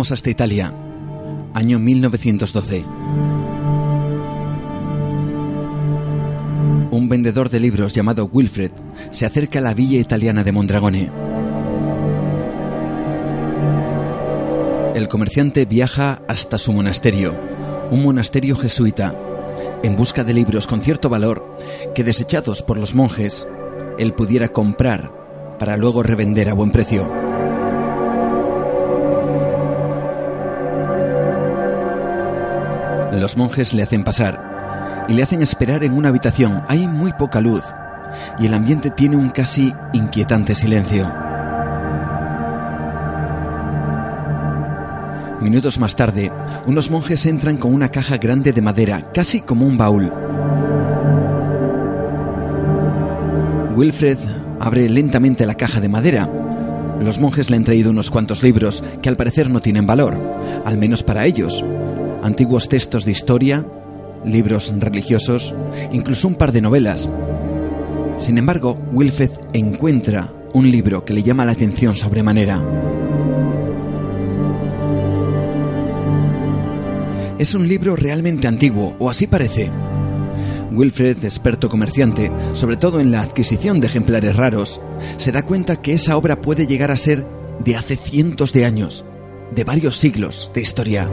Hasta Italia, año 1912. Un vendedor de libros llamado Wilfred se acerca a la villa italiana de Mondragone. El comerciante viaja hasta su monasterio, un monasterio jesuita, en busca de libros con cierto valor que desechados por los monjes, él pudiera comprar para luego revender a buen precio. Los monjes le hacen pasar y le hacen esperar en una habitación. Hay muy poca luz y el ambiente tiene un casi inquietante silencio. Minutos más tarde, unos monjes entran con una caja grande de madera, casi como un baúl. Wilfred abre lentamente la caja de madera. Los monjes le han traído unos cuantos libros que al parecer no tienen valor, al menos para ellos. Antiguos textos de historia, libros religiosos, incluso un par de novelas. Sin embargo, Wilfred encuentra un libro que le llama la atención sobremanera. Es un libro realmente antiguo, o así parece. Wilfred, experto comerciante, sobre todo en la adquisición de ejemplares raros, se da cuenta que esa obra puede llegar a ser de hace cientos de años, de varios siglos de historia.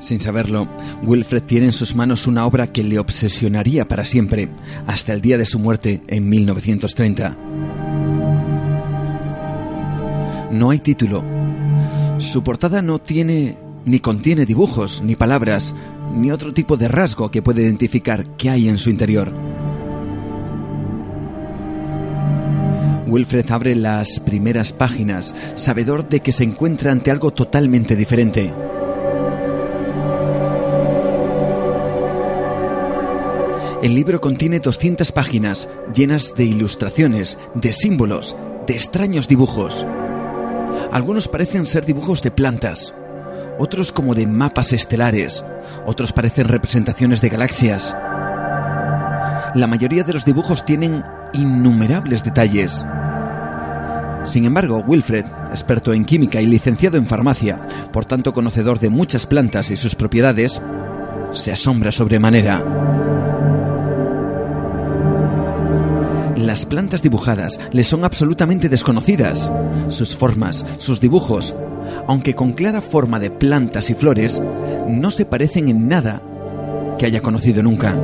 Sin saberlo, Wilfred tiene en sus manos una obra que le obsesionaría para siempre, hasta el día de su muerte en 1930. No hay título. Su portada no tiene ni contiene dibujos, ni palabras, ni otro tipo de rasgo que pueda identificar qué hay en su interior. Wilfred abre las primeras páginas, sabedor de que se encuentra ante algo totalmente diferente. El libro contiene 200 páginas llenas de ilustraciones, de símbolos, de extraños dibujos. Algunos parecen ser dibujos de plantas, otros como de mapas estelares, otros parecen representaciones de galaxias. La mayoría de los dibujos tienen innumerables detalles. Sin embargo, Wilfred, experto en química y licenciado en farmacia, por tanto conocedor de muchas plantas y sus propiedades, se asombra sobremanera. Las plantas dibujadas le son absolutamente desconocidas. Sus formas, sus dibujos, aunque con clara forma de plantas y flores, no se parecen en nada que haya conocido nunca.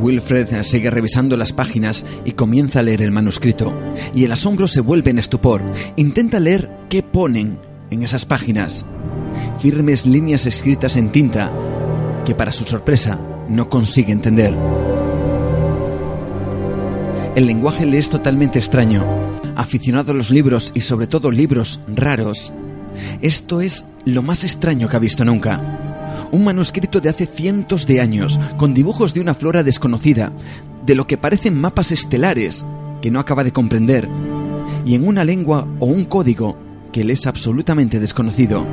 Wilfred sigue revisando las páginas y comienza a leer el manuscrito, y el asombro se vuelve en estupor. Intenta leer qué ponen en esas páginas. Firmes líneas escritas en tinta que para su sorpresa no consigue entender. El lenguaje le es totalmente extraño. Aficionado a los libros y sobre todo libros raros, Esto es lo más extraño que ha visto nunca. Un manuscrito de hace cientos de años, con dibujos de una flora desconocida, de lo que parecen mapas estelares que no acaba de comprender, y en una lengua o un código que le es absolutamente desconocido.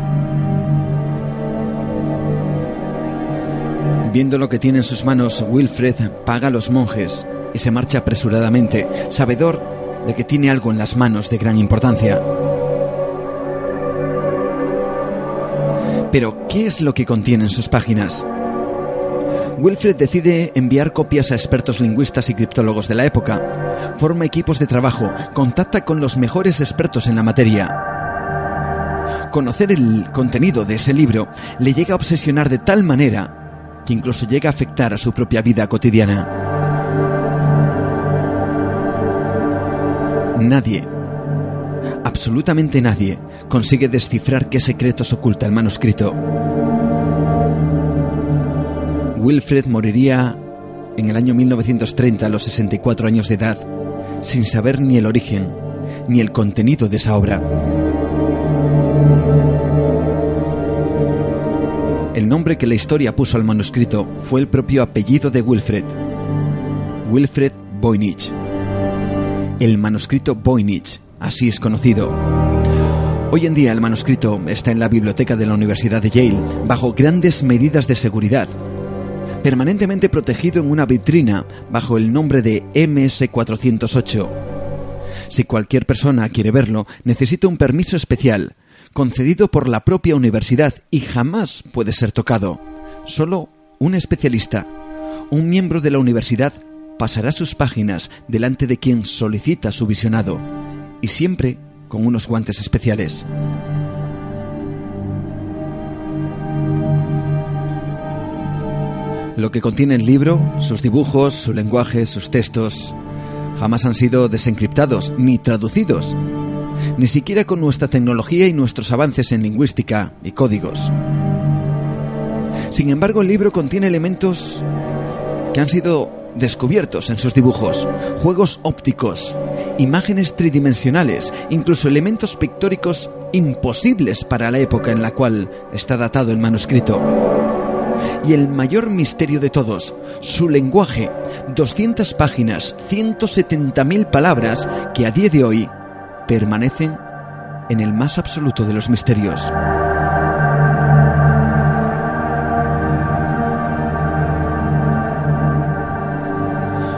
Viendo lo que tiene en sus manos, Wilfred paga a los monjes y se marcha apresuradamente, sabedor de que tiene algo en las manos de gran importancia. Pero, ¿qué es lo que contienen sus páginas? Wilfred decide enviar copias a expertos lingüistas y criptólogos de la época. Forma equipos de trabajo, contacta con los mejores expertos en la materia. Conocer el contenido de ese libro le llega a obsesionar de tal manera incluso llega a afectar a su propia vida cotidiana. Nadie, absolutamente nadie, consigue descifrar qué secretos oculta el manuscrito. Wilfred moriría en el año 1930 a los 64 años de edad, sin saber ni el origen ni el contenido de esa obra. El nombre que la historia puso al manuscrito fue el propio apellido de Wilfred, Wilfred Voynich. El manuscrito Voynich, así es conocido. Hoy en día el manuscrito está en la biblioteca de la Universidad de Yale bajo grandes medidas de seguridad permanentemente protegido en una vitrina bajo el nombre de MS408. Si cualquier persona quiere verlo, necesita un permiso especial, concedido por la propia universidad y jamás puede ser tocado. Solo un especialista, un miembro de la universidad, pasará sus páginas delante de quien solicita su visionado, y siempre con unos guantes especiales. Lo que contiene el libro, sus dibujos, su lenguaje, sus textos, jamás han sido desencriptados ni traducidos, ni siquiera con nuestra tecnología y nuestros avances en lingüística y códigos. Sin embargo, el libro contiene elementos que han sido descubiertos en sus dibujos, juegos ópticos, imágenes tridimensionales, incluso elementos pictóricos imposibles para la época en la cual está datado el manuscrito y el mayor misterio de todos, su lenguaje, 200 páginas, 170.000 palabras que a día de hoy permanecen en el más absoluto de los misterios.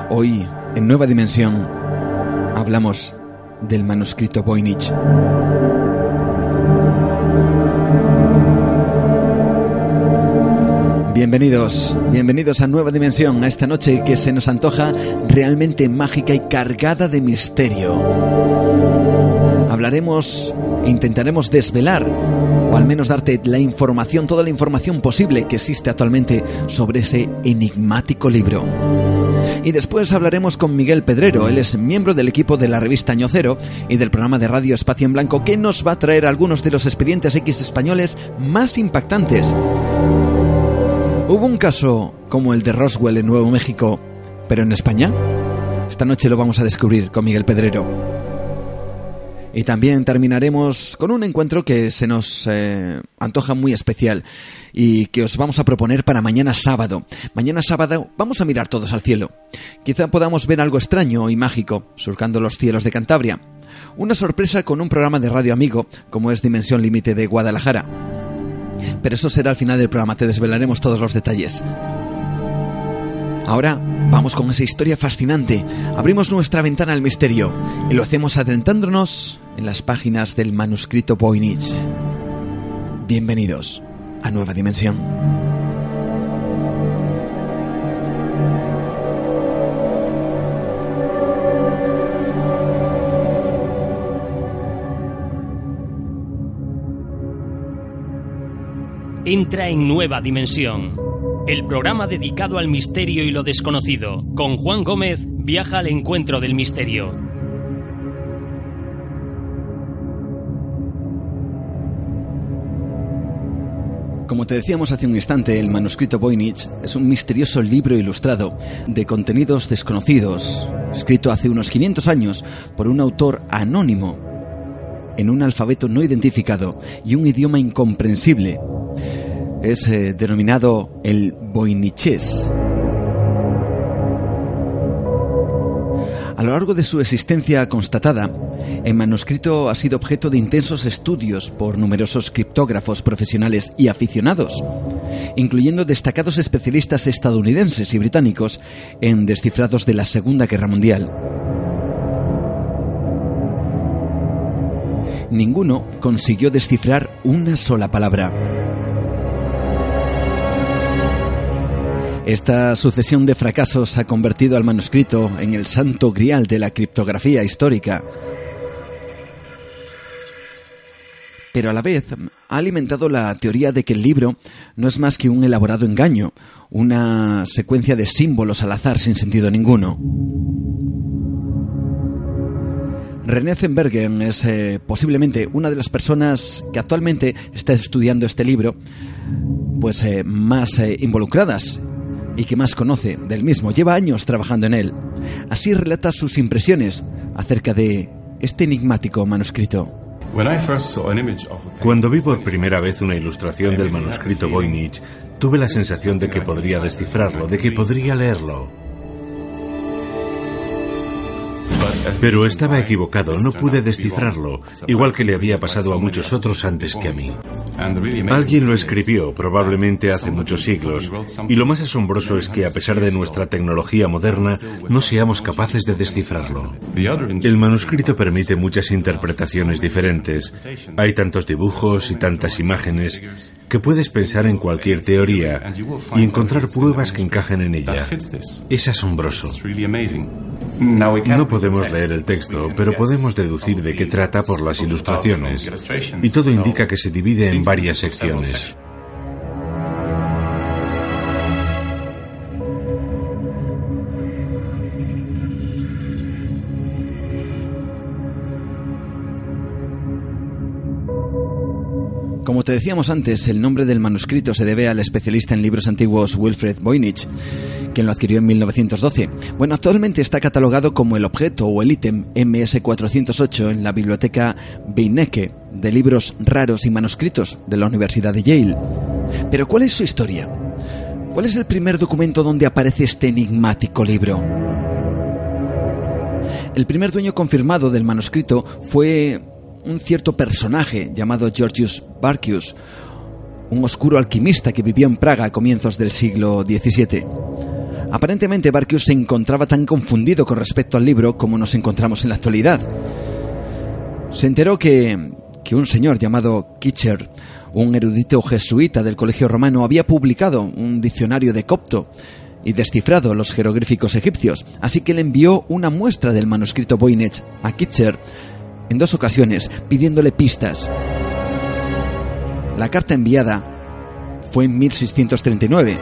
Hoy, en Nueva Dimensión, hablamos del manuscrito Voynich. Bienvenidos, bienvenidos a Nueva Dimensión, a esta noche que se nos antoja realmente mágica y cargada de misterio. Hablaremos e intentaremos desvelar, o al menos darte la información, toda la información posible que existe actualmente sobre ese enigmático libro. Y después hablaremos con Miguel Pedrero, él es miembro del equipo de la revista Año Cero y del programa de radio Espacio en Blanco, que nos va a traer algunos de los expedientes X españoles más impactantes ¿Hubo un caso como el de Roswell en Nuevo México, pero en España? Esta noche lo vamos a descubrir con Miguel Pedrero. Y también terminaremos con un encuentro que se nos eh, antoja muy especial y que os vamos a proponer para mañana sábado. Mañana sábado vamos a mirar todos al cielo. Quizá podamos ver algo extraño y mágico surcando los cielos de Cantabria. Una sorpresa con un programa de radio amigo como es Dimensión Límite de Guadalajara. Pero eso será al final del programa, te desvelaremos todos los detalles. Ahora vamos con esa historia fascinante. Abrimos nuestra ventana al misterio y lo hacemos adentrándonos en las páginas del manuscrito Voynich. Bienvenidos a Nueva Dimensión. entra en Nueva Dimensión. El programa dedicado al misterio y lo desconocido. Con Juan Gómez viaja al encuentro del misterio. Como te decíamos hace un instante, el manuscrito Voynich es un misterioso libro ilustrado de contenidos desconocidos, escrito hace unos 500 años por un autor anónimo en un alfabeto no identificado y un idioma incomprensible. Es eh, denominado el Voiniches. A lo largo de su existencia constatada, el manuscrito ha sido objeto de intensos estudios por numerosos criptógrafos profesionales y aficionados, incluyendo destacados especialistas estadounidenses y británicos en descifrados de la Segunda Guerra Mundial. Ninguno consiguió descifrar una sola palabra. Esta sucesión de fracasos ha convertido al manuscrito en el santo grial de la criptografía histórica. Pero a la vez ha alimentado la teoría de que el libro no es más que un elaborado engaño, una secuencia de símbolos al azar sin sentido ninguno. René Zenbergen es eh, posiblemente una de las personas que actualmente está estudiando este libro, pues eh, más eh, involucradas y que más conoce del mismo. Lleva años trabajando en él. Así relata sus impresiones acerca de este enigmático manuscrito. Cuando vi por primera vez una ilustración del manuscrito Voynich, tuve la sensación de que podría descifrarlo, de que podría leerlo. Pero estaba equivocado, no pude descifrarlo, igual que le había pasado a muchos otros antes que a mí. Alguien lo escribió, probablemente hace muchos siglos, y lo más asombroso es que a pesar de nuestra tecnología moderna, no seamos capaces de descifrarlo. El manuscrito permite muchas interpretaciones diferentes. Hay tantos dibujos y tantas imágenes que puedes pensar en cualquier teoría y encontrar pruebas que encajen en ella. Es asombroso. No podemos leer el texto, pero podemos deducir de qué trata por las ilustraciones. Y todo indica que se divide en varias secciones. Como te decíamos antes, el nombre del manuscrito se debe al especialista en libros antiguos Wilfred Voynich, quien lo adquirió en 1912. Bueno, actualmente está catalogado como el objeto o el ítem MS408 en la biblioteca Beinecke de libros raros y manuscritos de la Universidad de Yale. Pero ¿cuál es su historia? ¿Cuál es el primer documento donde aparece este enigmático libro? El primer dueño confirmado del manuscrito fue un cierto personaje llamado Georgius Barcius, un oscuro alquimista que vivió en Praga a comienzos del siglo XVII. Aparentemente Barcius se encontraba tan confundido con respecto al libro como nos encontramos en la actualidad. Se enteró que, que un señor llamado Kitcher, un erudito jesuita del Colegio Romano, había publicado un diccionario de copto y descifrado los jeroglíficos egipcios, así que le envió una muestra del manuscrito Voynich a Kitcher en dos ocasiones pidiéndole pistas. La carta enviada fue en 1639.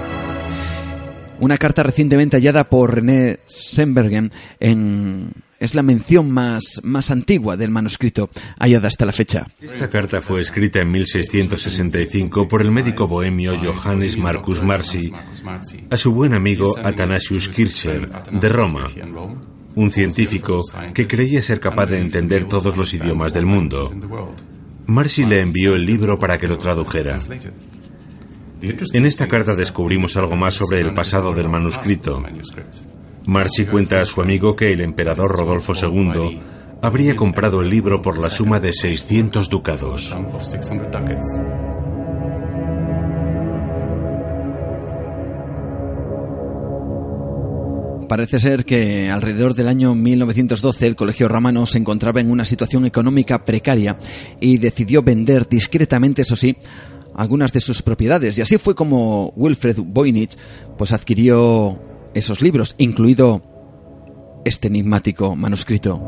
Una carta recientemente hallada por René Sembergen en es la mención más, más antigua del manuscrito hallada hasta la fecha. Esta carta fue escrita en 1665 por el médico bohemio Johannes Marcus Marci a su buen amigo Athanasius Kircher de Roma, un científico que creía ser capaz de entender todos los idiomas del mundo. Marcy le envió el libro para que lo tradujera. En esta carta descubrimos algo más sobre el pasado del manuscrito. Marcy cuenta a su amigo que el emperador Rodolfo II habría comprado el libro por la suma de 600 ducados. Parece ser que alrededor del año 1912 el Colegio Romano se encontraba en una situación económica precaria y decidió vender discretamente, eso sí, algunas de sus propiedades. Y así fue como Wilfred Voynich pues adquirió esos libros, incluido este enigmático manuscrito.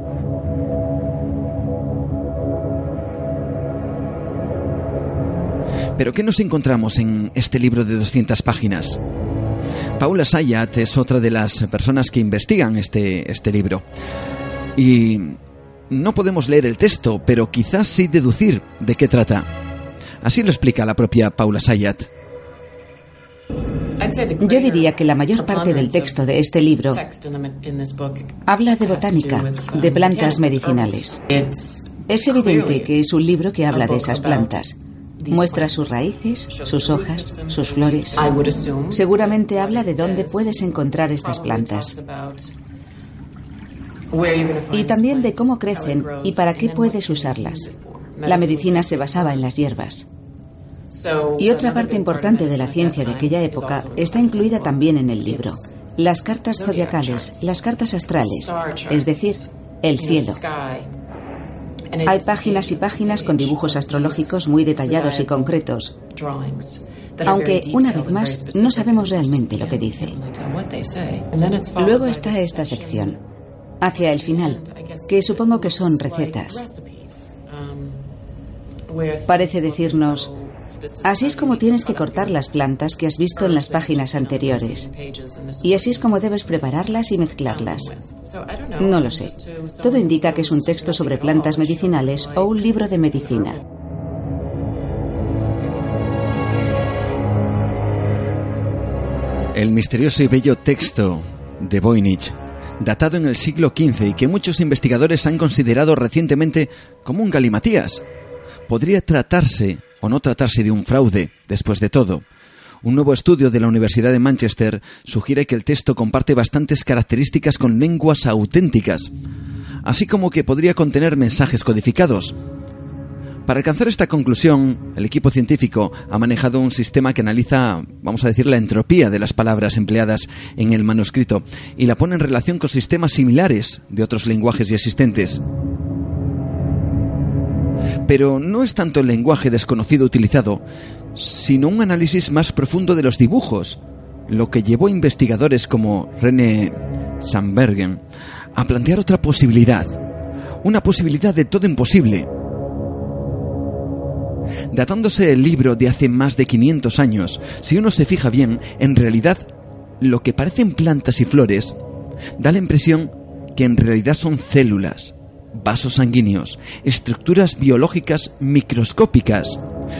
Pero ¿qué nos encontramos en este libro de 200 páginas? Paula Sayat es otra de las personas que investigan este, este libro. Y no podemos leer el texto, pero quizás sí deducir de qué trata. Así lo explica la propia Paula Sayat. Yo diría que la mayor parte del texto de este libro habla de botánica, de plantas medicinales. Es evidente que es un libro que habla de esas plantas. Muestra sus raíces, sus hojas, sus flores. Seguramente habla de dónde puedes encontrar estas plantas. Y también de cómo crecen y para qué puedes usarlas. La medicina se basaba en las hierbas. Y otra parte importante de la ciencia de aquella época está incluida también en el libro. Las cartas zodiacales, las cartas astrales, es decir, el cielo. Hay páginas y páginas con dibujos astrológicos muy detallados y concretos, aunque una vez más no sabemos realmente lo que dice. Luego está esta sección, hacia el final, que supongo que son recetas. Parece decirnos, Así es como tienes que cortar las plantas que has visto en las páginas anteriores. Y así es como debes prepararlas y mezclarlas. No lo sé. Todo indica que es un texto sobre plantas medicinales o un libro de medicina. El misterioso y bello texto de Voynich, datado en el siglo XV y que muchos investigadores han considerado recientemente como un galimatías, podría tratarse o no tratarse de un fraude, después de todo. Un nuevo estudio de la Universidad de Manchester sugiere que el texto comparte bastantes características con lenguas auténticas, así como que podría contener mensajes codificados. Para alcanzar esta conclusión, el equipo científico ha manejado un sistema que analiza, vamos a decir, la entropía de las palabras empleadas en el manuscrito y la pone en relación con sistemas similares de otros lenguajes ya existentes. Pero no es tanto el lenguaje desconocido utilizado, sino un análisis más profundo de los dibujos, lo que llevó a investigadores como René Sandbergen a plantear otra posibilidad, una posibilidad de todo imposible. Datándose el libro de hace más de 500 años, si uno se fija bien, en realidad lo que parecen plantas y flores da la impresión que en realidad son células, vasos sanguíneos, estructuras biológicas microscópicas,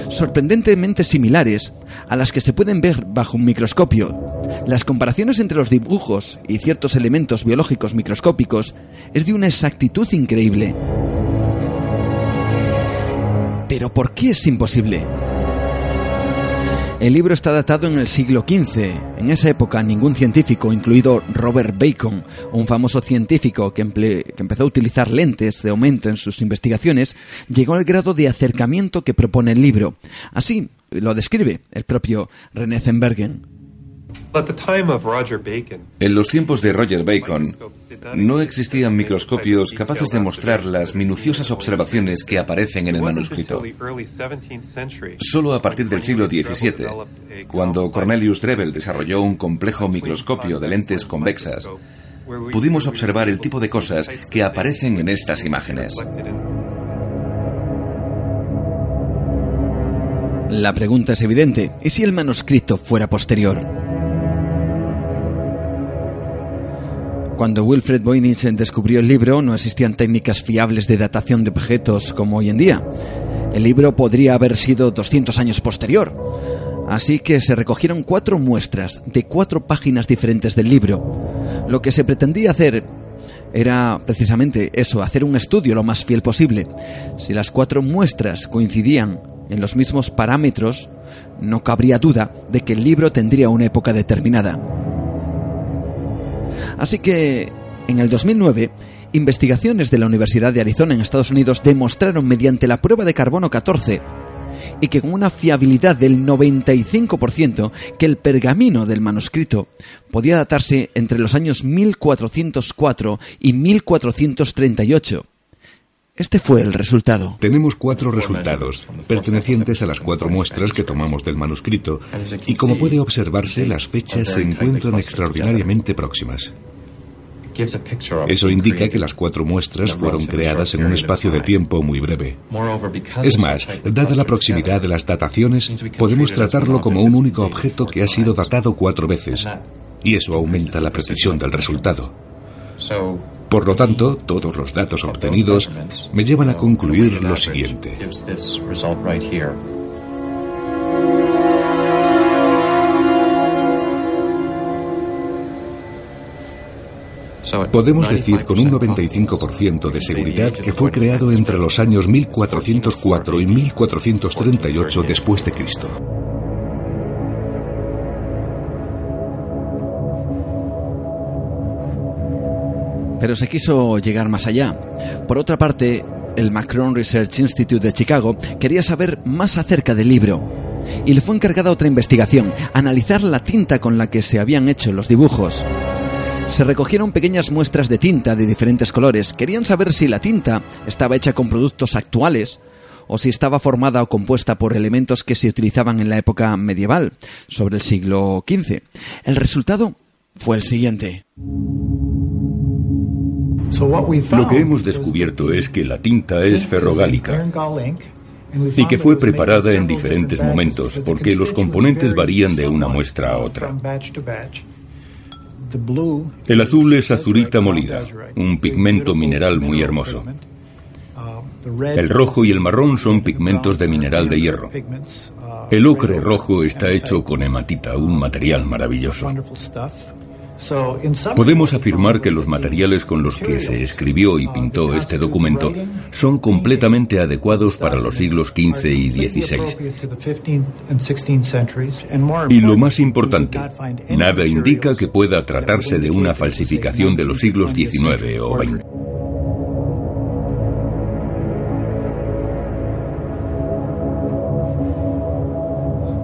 sorprendentemente similares a las que se pueden ver bajo un microscopio. Las comparaciones entre los dibujos y ciertos elementos biológicos microscópicos es de una exactitud increíble. Pero ¿por qué es imposible? El libro está datado en el siglo XV. En esa época ningún científico, incluido Robert Bacon, un famoso científico que, empezó a utilizar lentes de aumento en sus investigaciones, llegó al grado de acercamiento que propone el libro. Así lo describe el propio René Zenbergen. En los tiempos de Roger Bacon no existían microscopios capaces de mostrar las minuciosas observaciones que aparecen en el manuscrito. Solo a partir del siglo XVII, cuando Cornelius Drebbel desarrolló un complejo microscopio de lentes convexas, pudimos observar el tipo de cosas que aparecen en estas imágenes. La pregunta es evidente, ¿y si el manuscrito fuera posterior? Cuando Wilfred Voynich descubrió el libro no existían técnicas fiables de datación de objetos como hoy en día. El libro podría haber sido 200 años posterior. Así que se recogieron cuatro muestras de cuatro páginas diferentes del libro. Lo que se pretendía hacer era precisamente eso, hacer un estudio lo más fiel posible. Si las cuatro muestras coincidían en los mismos parámetros, no cabría duda de que el libro tendría una época determinada. Así que, en el 2009, investigaciones de la Universidad de Arizona en Estados Unidos demostraron mediante la prueba de carbono 14 y que con una fiabilidad del 95% que el pergamino del manuscrito podía datarse entre los años 1404 y 1438. Este fue el resultado. Tenemos cuatro resultados, pertenecientes a las cuatro muestras que tomamos del manuscrito, y como puede observarse, las fechas se encuentran extraordinariamente próximas. Eso indica que las cuatro muestras fueron creadas en un espacio de tiempo muy breve. Es más, dada la proximidad de las dataciones, podemos tratarlo como un único objeto que ha sido datado cuatro veces, y eso aumenta la precisión del resultado. Por lo tanto, todos los datos obtenidos me llevan a concluir lo siguiente. Podemos decir con un 95% de seguridad que fue creado entre los años 1404 y 1438 después de Cristo. Pero se quiso llegar más allá. Por otra parte, el Macron Research Institute de Chicago quería saber más acerca del libro y le fue encargada otra investigación, analizar la tinta con la que se habían hecho los dibujos. Se recogieron pequeñas muestras de tinta de diferentes colores. Querían saber si la tinta estaba hecha con productos actuales o si estaba formada o compuesta por elementos que se utilizaban en la época medieval, sobre el siglo XV. El resultado fue el siguiente. Lo que hemos descubierto es que la tinta es ferrogálica y que fue preparada en diferentes momentos porque los componentes varían de una muestra a otra. El azul es azurita molida, un pigmento mineral muy hermoso. El rojo y el marrón son pigmentos de mineral de hierro. El ocre rojo está hecho con hematita, un material maravilloso. Podemos afirmar que los materiales con los que se escribió y pintó este documento son completamente adecuados para los siglos XV y XVI. Y lo más importante, nada indica que pueda tratarse de una falsificación de los siglos XIX o XX.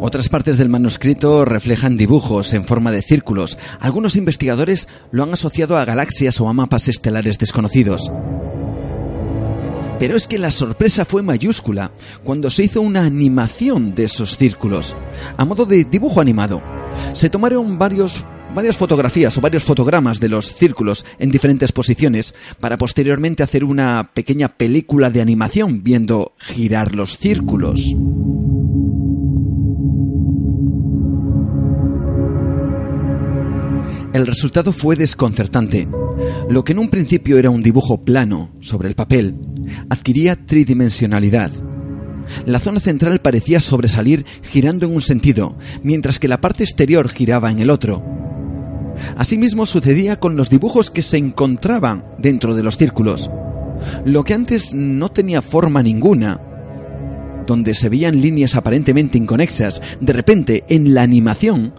Otras partes del manuscrito reflejan dibujos en forma de círculos. Algunos investigadores lo han asociado a galaxias o a mapas estelares desconocidos. Pero es que la sorpresa fue mayúscula cuando se hizo una animación de esos círculos, a modo de dibujo animado. Se tomaron varios, varias fotografías o varios fotogramas de los círculos en diferentes posiciones para posteriormente hacer una pequeña película de animación viendo girar los círculos. El resultado fue desconcertante. Lo que en un principio era un dibujo plano sobre el papel, adquiría tridimensionalidad. La zona central parecía sobresalir girando en un sentido, mientras que la parte exterior giraba en el otro. Asimismo sucedía con los dibujos que se encontraban dentro de los círculos. Lo que antes no tenía forma ninguna, donde se veían líneas aparentemente inconexas, de repente en la animación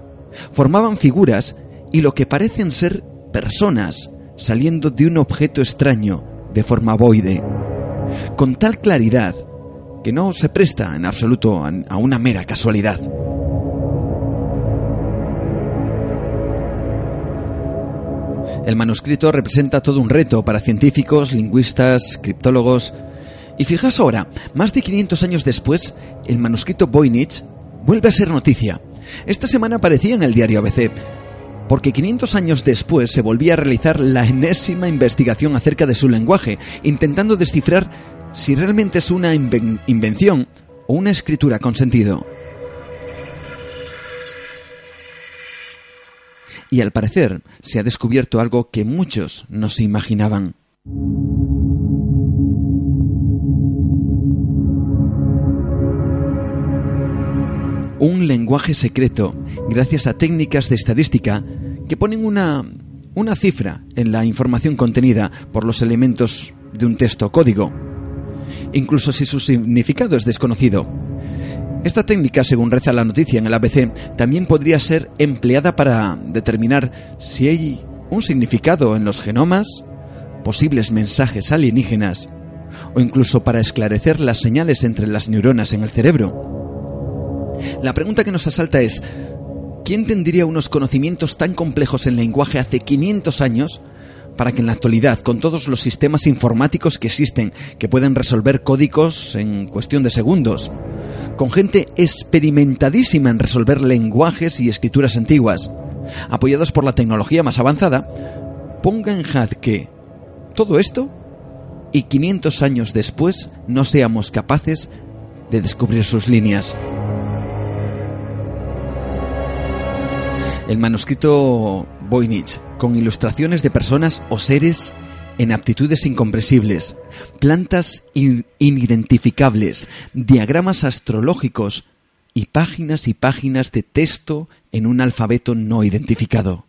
formaban figuras y lo que parecen ser personas saliendo de un objeto extraño de forma boide, con tal claridad que no se presta en absoluto a una mera casualidad. El manuscrito representa todo un reto para científicos, lingüistas, criptólogos. Y fijaos ahora, más de 500 años después, el manuscrito Voynich vuelve a ser noticia. Esta semana aparecía en el diario ABC, porque 500 años después se volvía a realizar la enésima investigación acerca de su lenguaje, intentando descifrar si realmente es una invención o una escritura con sentido. Y al parecer se ha descubierto algo que muchos no se imaginaban. un lenguaje secreto gracias a técnicas de estadística que ponen una, una cifra en la información contenida por los elementos de un texto código, incluso si su significado es desconocido. Esta técnica, según reza la noticia en el ABC, también podría ser empleada para determinar si hay un significado en los genomas, posibles mensajes alienígenas, o incluso para esclarecer las señales entre las neuronas en el cerebro. La pregunta que nos asalta es, ¿quién tendría unos conocimientos tan complejos en lenguaje hace 500 años para que en la actualidad, con todos los sistemas informáticos que existen, que pueden resolver códigos en cuestión de segundos, con gente experimentadísima en resolver lenguajes y escrituras antiguas, apoyados por la tecnología más avanzada, ponga en jaque todo esto y 500 años después no seamos capaces de descubrir sus líneas. El manuscrito Voynich, con ilustraciones de personas o seres en aptitudes incomprensibles, plantas inidentificables, diagramas astrológicos y páginas y páginas de texto en un alfabeto no identificado.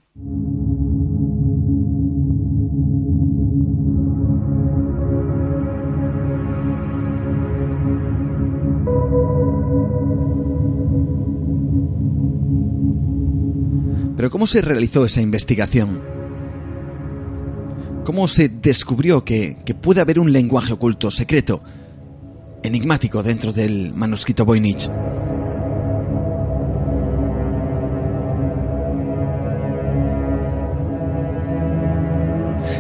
Pero ¿cómo se realizó esa investigación? ¿Cómo se descubrió que, que puede haber un lenguaje oculto, secreto, enigmático dentro del manuscrito Voynich?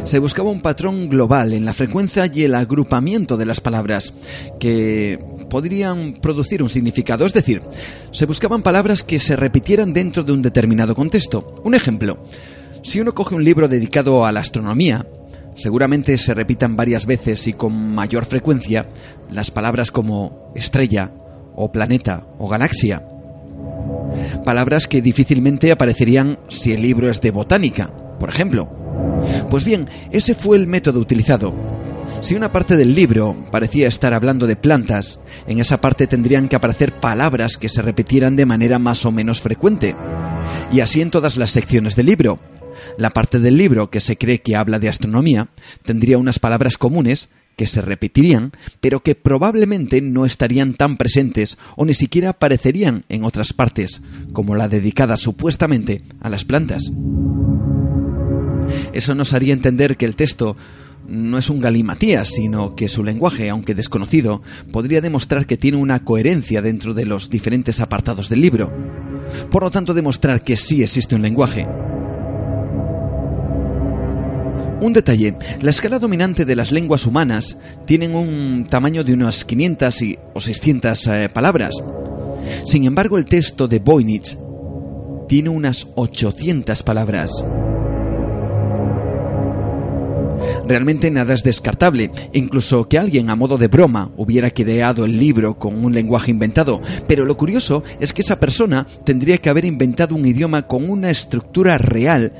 se buscaba un patrón global en la frecuencia y el agrupamiento de las palabras que podrían producir un significado. Es decir, se buscaban palabras que se repitieran dentro de un determinado contexto. Un ejemplo, si uno coge un libro dedicado a la astronomía, seguramente se repitan varias veces y con mayor frecuencia las palabras como estrella o planeta o galaxia. Palabras que difícilmente aparecerían si el libro es de botánica, por ejemplo. Pues bien, ese fue el método utilizado. Si una parte del libro parecía estar hablando de plantas, en esa parte tendrían que aparecer palabras que se repitieran de manera más o menos frecuente. Y así en todas las secciones del libro. La parte del libro que se cree que habla de astronomía tendría unas palabras comunes que se repetirían, pero que probablemente no estarían tan presentes o ni siquiera aparecerían en otras partes, como la dedicada supuestamente a las plantas. Eso nos haría entender que el texto no es un galimatías, sino que su lenguaje, aunque desconocido, podría demostrar que tiene una coherencia dentro de los diferentes apartados del libro. Por lo tanto, demostrar que sí existe un lenguaje. Un detalle, la escala dominante de las lenguas humanas tienen un tamaño de unas 500 o 600 eh, palabras. Sin embargo, el texto de Voynich tiene unas 800 palabras. Realmente nada es descartable, incluso que alguien a modo de broma hubiera creado el libro con un lenguaje inventado, pero lo curioso es que esa persona tendría que haber inventado un idioma con una estructura real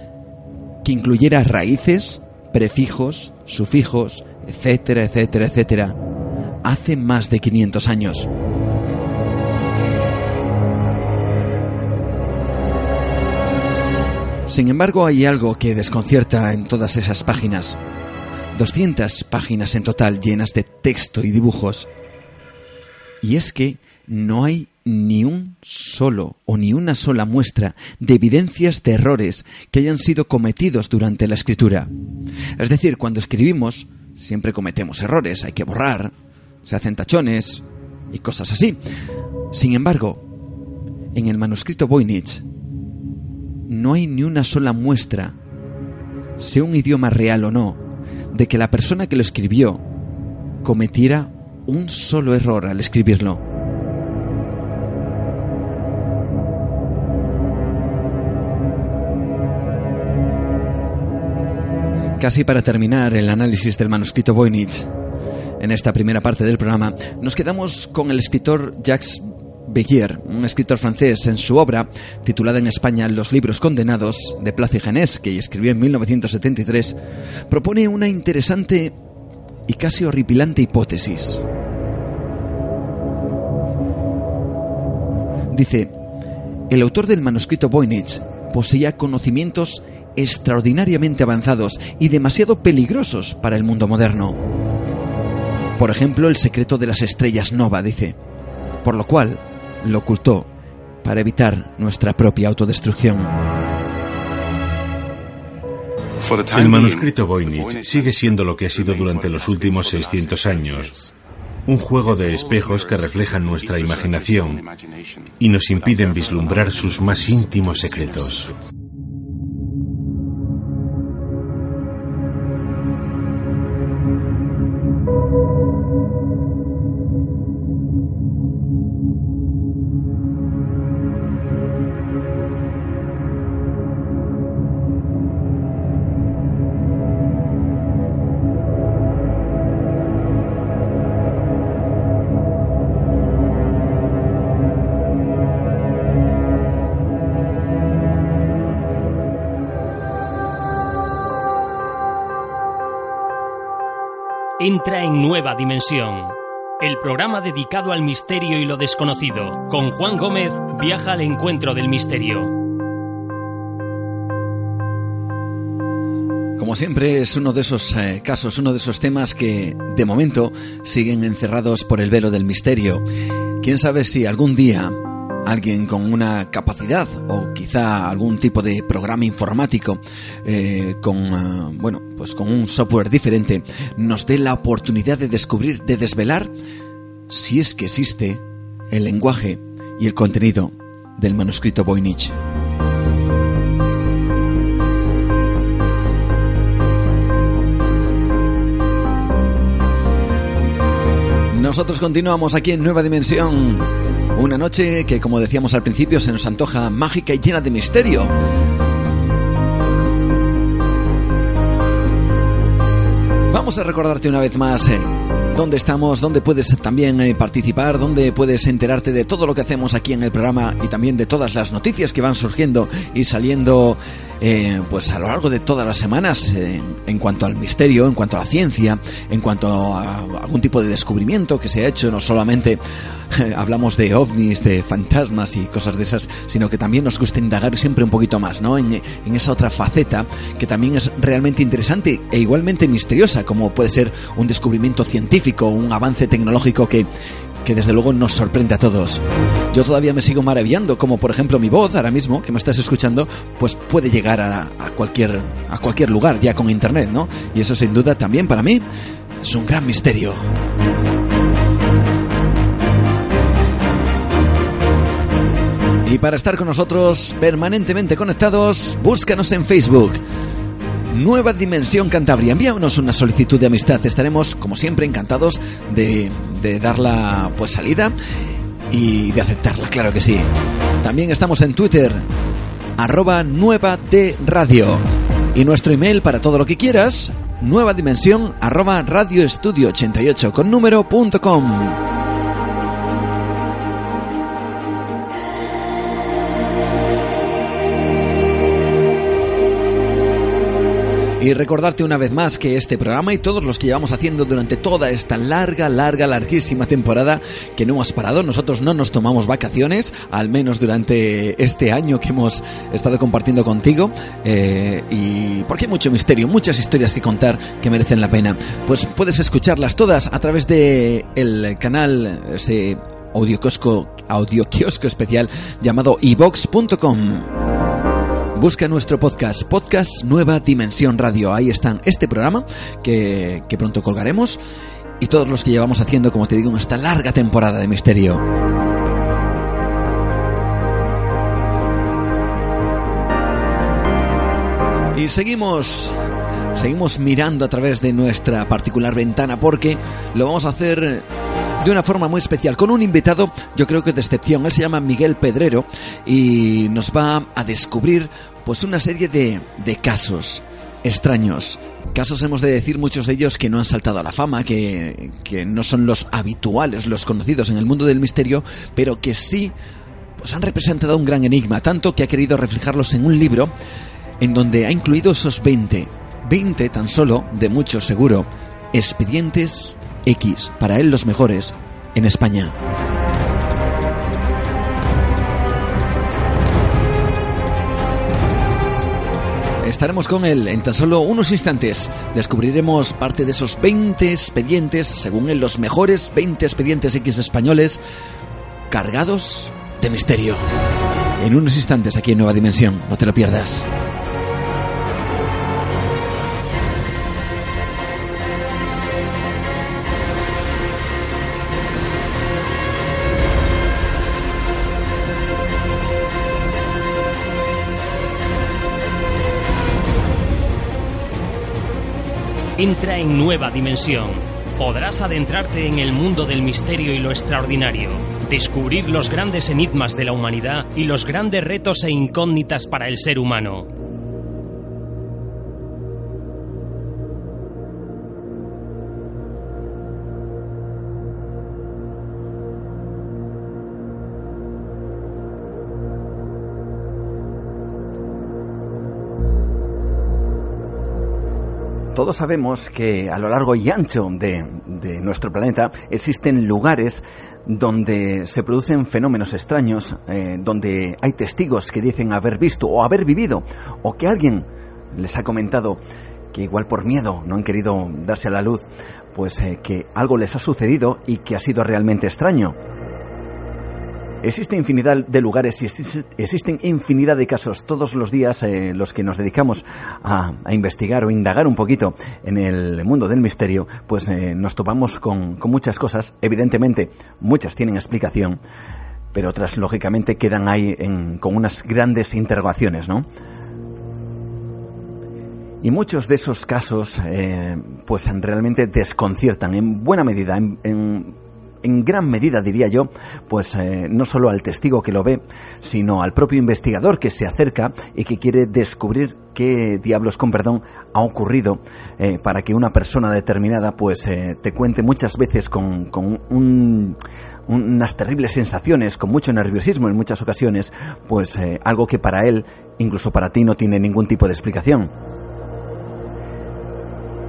que incluyera raíces, prefijos, sufijos, etcétera, etcétera, etcétera, hace más de 500 años. Sin embargo, hay algo que desconcierta en todas esas páginas. 200 páginas en total llenas de texto y dibujos. Y es que no hay ni un solo o ni una sola muestra de evidencias de errores que hayan sido cometidos durante la escritura. Es decir, cuando escribimos siempre cometemos errores, hay que borrar, se hacen tachones y cosas así. Sin embargo, en el manuscrito Voynich no hay ni una sola muestra, sea un idioma real o no, de que la persona que lo escribió cometiera un solo error al escribirlo. Casi para terminar el análisis del manuscrito Voynich, en esta primera parte del programa, nos quedamos con el escritor Jacques Beguier, un escritor francés, en su obra, titulada en España Los libros condenados, de Place Genés, que escribió en 1973, propone una interesante y casi horripilante hipótesis. Dice, el autor del manuscrito Voynich poseía conocimientos extraordinariamente avanzados y demasiado peligrosos para el mundo moderno. Por ejemplo, el secreto de las estrellas nova, dice, por lo cual lo ocultó para evitar nuestra propia autodestrucción. El manuscrito Voynich sigue siendo lo que ha sido durante los últimos 600 años. Un juego de espejos que reflejan nuestra imaginación y nos impiden vislumbrar sus más íntimos secretos. Entra en Nueva Dimensión. El programa dedicado al misterio y lo desconocido. Con Juan Gómez viaja al encuentro del misterio. Como siempre, es uno de esos eh, casos, uno de esos temas que, de momento, siguen encerrados por el velo del misterio. Quién sabe si algún día alguien con una capacidad o quizá algún tipo de programa informático eh, con, eh, bueno, pues con un software diferente, nos dé la oportunidad de descubrir, de desvelar si es que existe el lenguaje y el contenido del manuscrito Voynich. Nosotros continuamos aquí en Nueva Dimensión. Una noche que, como decíamos al principio, se nos antoja mágica y llena de misterio. Vamos a recordarte una vez más eh, dónde estamos, dónde puedes también eh, participar, dónde puedes enterarte de todo lo que hacemos aquí en el programa y también de todas las noticias que van surgiendo y saliendo eh, pues a lo largo de todas las semanas eh, en cuanto al misterio, en cuanto a la ciencia, en cuanto a algún tipo de descubrimiento que se ha hecho, no solamente hablamos de ovnis, de fantasmas y cosas de esas, sino que también nos gusta indagar siempre un poquito más, ¿no? En, en esa otra faceta que también es realmente interesante e igualmente misteriosa, como puede ser un descubrimiento científico, un avance tecnológico que, que desde luego nos sorprende a todos. Yo todavía me sigo maravillando, como por ejemplo mi voz ahora mismo, que me estás escuchando, pues puede llegar a, cualquier, a cualquier lugar ya con internet, ¿no? Y eso sin duda también para mí es un gran misterio. Y para estar con nosotros permanentemente conectados, búscanos en Facebook. Nueva Dimensión Cantabria. Envíanos una solicitud de amistad. Estaremos, como siempre, encantados de, darla pues salida y de aceptarla, claro que sí. También estamos en Twitter, arroba Nueva de Radio. Y nuestro email para todo lo que quieras, nueva dimensión arroba radioestudio 88 con número punto com. Y recordarte una vez más que este programa y todos los que llevamos haciendo durante toda esta larga, larga, larguísima temporada que no hemos parado, nosotros no nos tomamos vacaciones, al menos durante este año que hemos estado compartiendo contigo. Eh, y porque hay mucho misterio, muchas historias que contar que merecen la pena. Pues puedes escucharlas todas a través de el canal ese audio kiosco especial llamado evox.com. Busca nuestro podcast, Podcast Nueva Dimensión Radio. Ahí están este programa que, que pronto colgaremos y todos los que llevamos haciendo, como te digo, esta larga temporada de misterio. Y seguimos, seguimos mirando a través de nuestra particular ventana porque lo vamos a hacer de una forma muy especial, con un invitado, yo creo que de excepción. Él se llama Miguel Pedrero y nos va a descubrir pues una serie de, de casos extraños. Casos hemos de decir muchos de ellos que no han saltado a la fama, que, que no son los habituales, los conocidos en el mundo del misterio, pero que sí pues han representado un gran enigma, tanto que ha querido reflejarlos en un libro en donde ha incluido esos 20, 20 tan solo, de muchos seguro, expedientes X, para él los mejores, en España. Estaremos con él en tan solo unos instantes. Descubriremos parte de esos 20 expedientes, según él los mejores 20 expedientes X españoles, cargados de misterio. En unos instantes aquí en Nueva Dimensión, no te lo pierdas. Entra en nueva dimensión. Podrás adentrarte en el mundo del misterio y lo extraordinario, descubrir los grandes enigmas de la humanidad y los grandes retos e incógnitas para el ser humano. Todos sabemos que a lo largo y ancho de, nuestro planeta existen lugares donde se producen fenómenos extraños, eh, donde hay testigos que dicen haber visto o haber vivido, o que alguien les ha comentado que igual por miedo no han querido darse a la luz, pues eh, que algo les ha sucedido y que ha sido realmente extraño. Existe infinidad de lugares y existen infinidad de casos todos los días eh, los que nos dedicamos a, investigar o indagar un poquito en el mundo del misterio, pues eh, nos topamos con, muchas cosas. Evidentemente, muchas tienen explicación, pero otras lógicamente quedan ahí con unas grandes interrogaciones, ¿no? Y muchos de esos casos, eh, pues realmente desconciertan en buena medida, en en gran medida, diría yo, pues eh, no solo al testigo que lo ve, sino al propio investigador que se acerca y que quiere descubrir qué diablos, con perdón, ha ocurrido eh, para que una persona determinada pues eh, te cuente muchas veces con, con unas terribles sensaciones, con mucho nerviosismo en muchas ocasiones, pues algo que para él, incluso para ti, no tiene ningún tipo de explicación.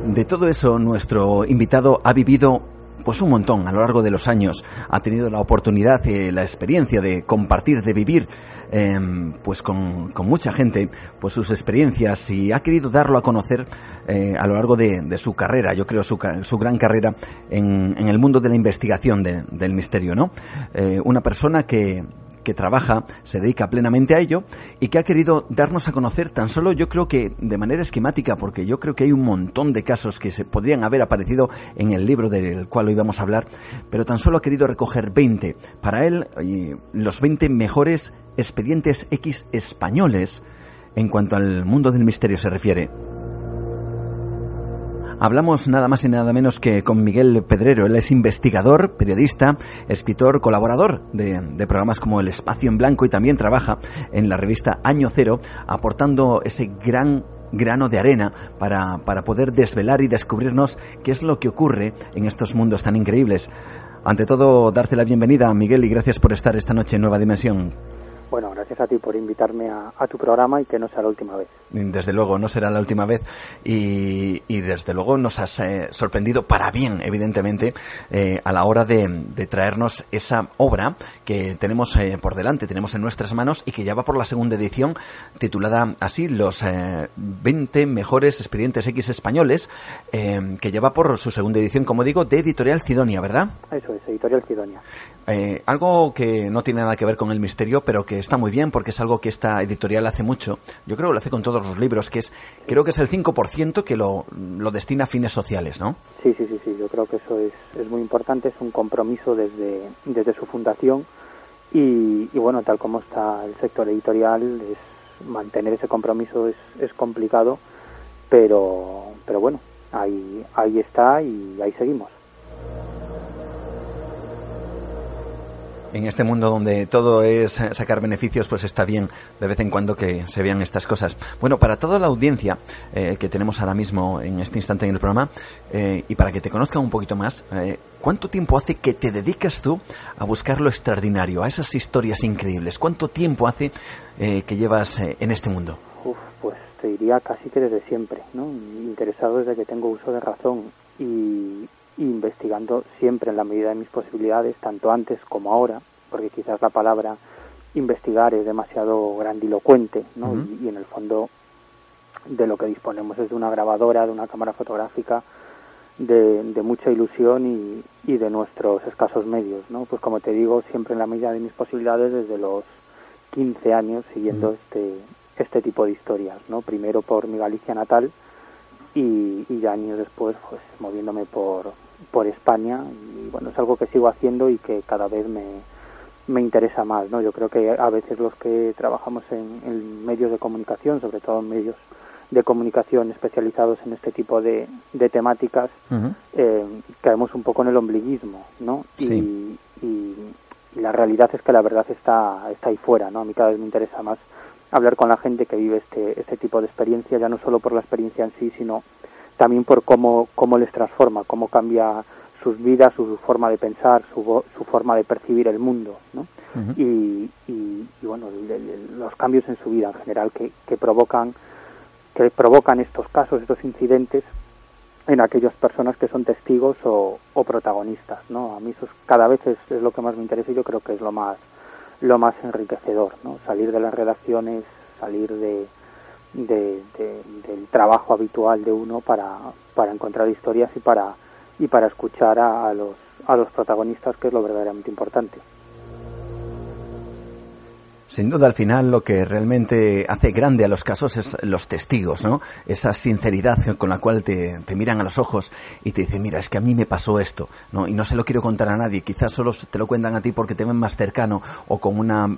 De todo eso, nuestro invitado ha vivido pues un montón a lo largo de los años. Ha tenido la oportunidad y la experiencia de compartir, de vivir, em, pues con, mucha gente, pues sus experiencias y ha querido darlo a conocer eh, a lo largo de, su carrera, yo creo su, su gran carrera en, en, el mundo de la investigación del misterio, ¿no? Eh, una persona que, que trabaja, se dedica plenamente a ello y que ha querido darnos a conocer tan solo yo creo que de manera esquemática, porque yo creo que hay un montón de casos que se podrían haber aparecido en el libro del cual hoy vamos a hablar, pero tan solo ha querido recoger 20. Para él, los 20 mejores expedientes X españoles en cuanto al mundo del misterio se refiere. Hablamos nada más y nada menos que con Miguel Pedrero. Él es investigador, periodista, escritor, colaborador de, programas como El Espacio en Blanco y también trabaja en la revista Año Cero, aportando ese gran grano de arena para, para poder desvelar y descubrirnos qué es lo que ocurre en estos mundos tan increíbles. Ante todo, darte la bienvenida, Miguel, y gracias por estar esta noche en Nueva Dimensión. Bueno, gracias a ti por invitarme a, tu programa y que no sea la última vez. Desde luego, no será la última vez y, desde luego nos has eh, sorprendido para bien, evidentemente, eh, a la hora de, traernos esa obra que tenemos eh, por delante, tenemos en nuestras manos y que ya va por la segunda edición titulada así, Los 20 mejores expedientes X españoles, que lleva por su segunda edición, como digo, de Editorial Cidonia, ¿verdad? Eso es, Editorial Cidonia. Eh, algo que no tiene nada que ver con el misterio, pero que está muy bien porque es algo que esta editorial hace mucho. Yo creo que lo hace con todos los libros, que es creo que es el 5% que lo, lo destina a fines sociales, ¿no? Sí, sí, sí, sí. Yo creo que eso es, es muy importante, es un compromiso desde, desde su fundación y, y, bueno, tal como está el sector editorial, es, mantener ese compromiso es, es complicado, pero, pero bueno, ahí, ahí está y ahí seguimos. En este mundo donde todo es sacar beneficios, pues está bien de vez en cuando que se vean estas cosas. Bueno, para toda la audiencia eh, que tenemos ahora mismo en este instante en el programa, eh, y para que te conozcan un poquito más, eh, ¿cuánto tiempo hace que te dedicas tú a buscar lo extraordinario, a esas historias increíbles? ¿Cuánto tiempo hace que llevas en este mundo? Uf, pues te diría casi que desde siempre, ¿no? Interesado desde que tengo uso de razón y, investigando siempre en la medida de mis posibilidades, tanto antes como ahora, porque quizás la palabra investigar es demasiado grandilocuente, ¿no? y, en el fondo de lo que disponemos es de una grabadora, de una cámara fotográfica, de, mucha ilusión y, y, de nuestros escasos medios, ¿no? Pues como te digo, siempre en la medida de mis posibilidades desde los 15 años siguiendo este, este tipo de historias, ¿no? Primero por mi Galicia natal y, y ya años después pues moviéndome por, por España y bueno, es algo que sigo haciendo y que cada vez me, me interesa más, ¿no? Yo creo que a veces los que trabajamos en, medios de comunicación, sobre todo en medios de comunicación especializados en este tipo de, de temáticas, eh, caemos un poco en el ombliguismo, ¿no? Y, y, la realidad es que la verdad está, está ahí fuera, ¿no? A mí cada vez me interesa más hablar con la gente que vive este, este tipo de experiencia, ya no solo por la experiencia en sí, sino también por cómo, cómo les transforma, cómo cambia sus vidas, su forma de pensar, su, su forma de percibir el mundo, ¿no? y, y, bueno, los cambios en su vida en general que, que provocan que provocan estos casos, estos incidentes en aquellas personas que son testigos o, o protagonistas, ¿no? A mí eso cada vez es, es, lo que más me interesa y yo creo que es lo más lo más enriquecedor, ¿no? Salir de las redacciones, salir de, de, del trabajo habitual de uno para, para encontrar historias y para, y para escuchar a, los, a los protagonistas, que es lo verdaderamente importante. Sin duda, al final lo que realmente hace grande a los casos es los testigos, ¿no? Esa sinceridad con la cual te, te, miran a los ojos y te dicen, mira, es que a mí me pasó esto, ¿no? Y no se lo quiero contar a nadie. Quizás solo te lo cuentan a ti porque te ven más cercano o con una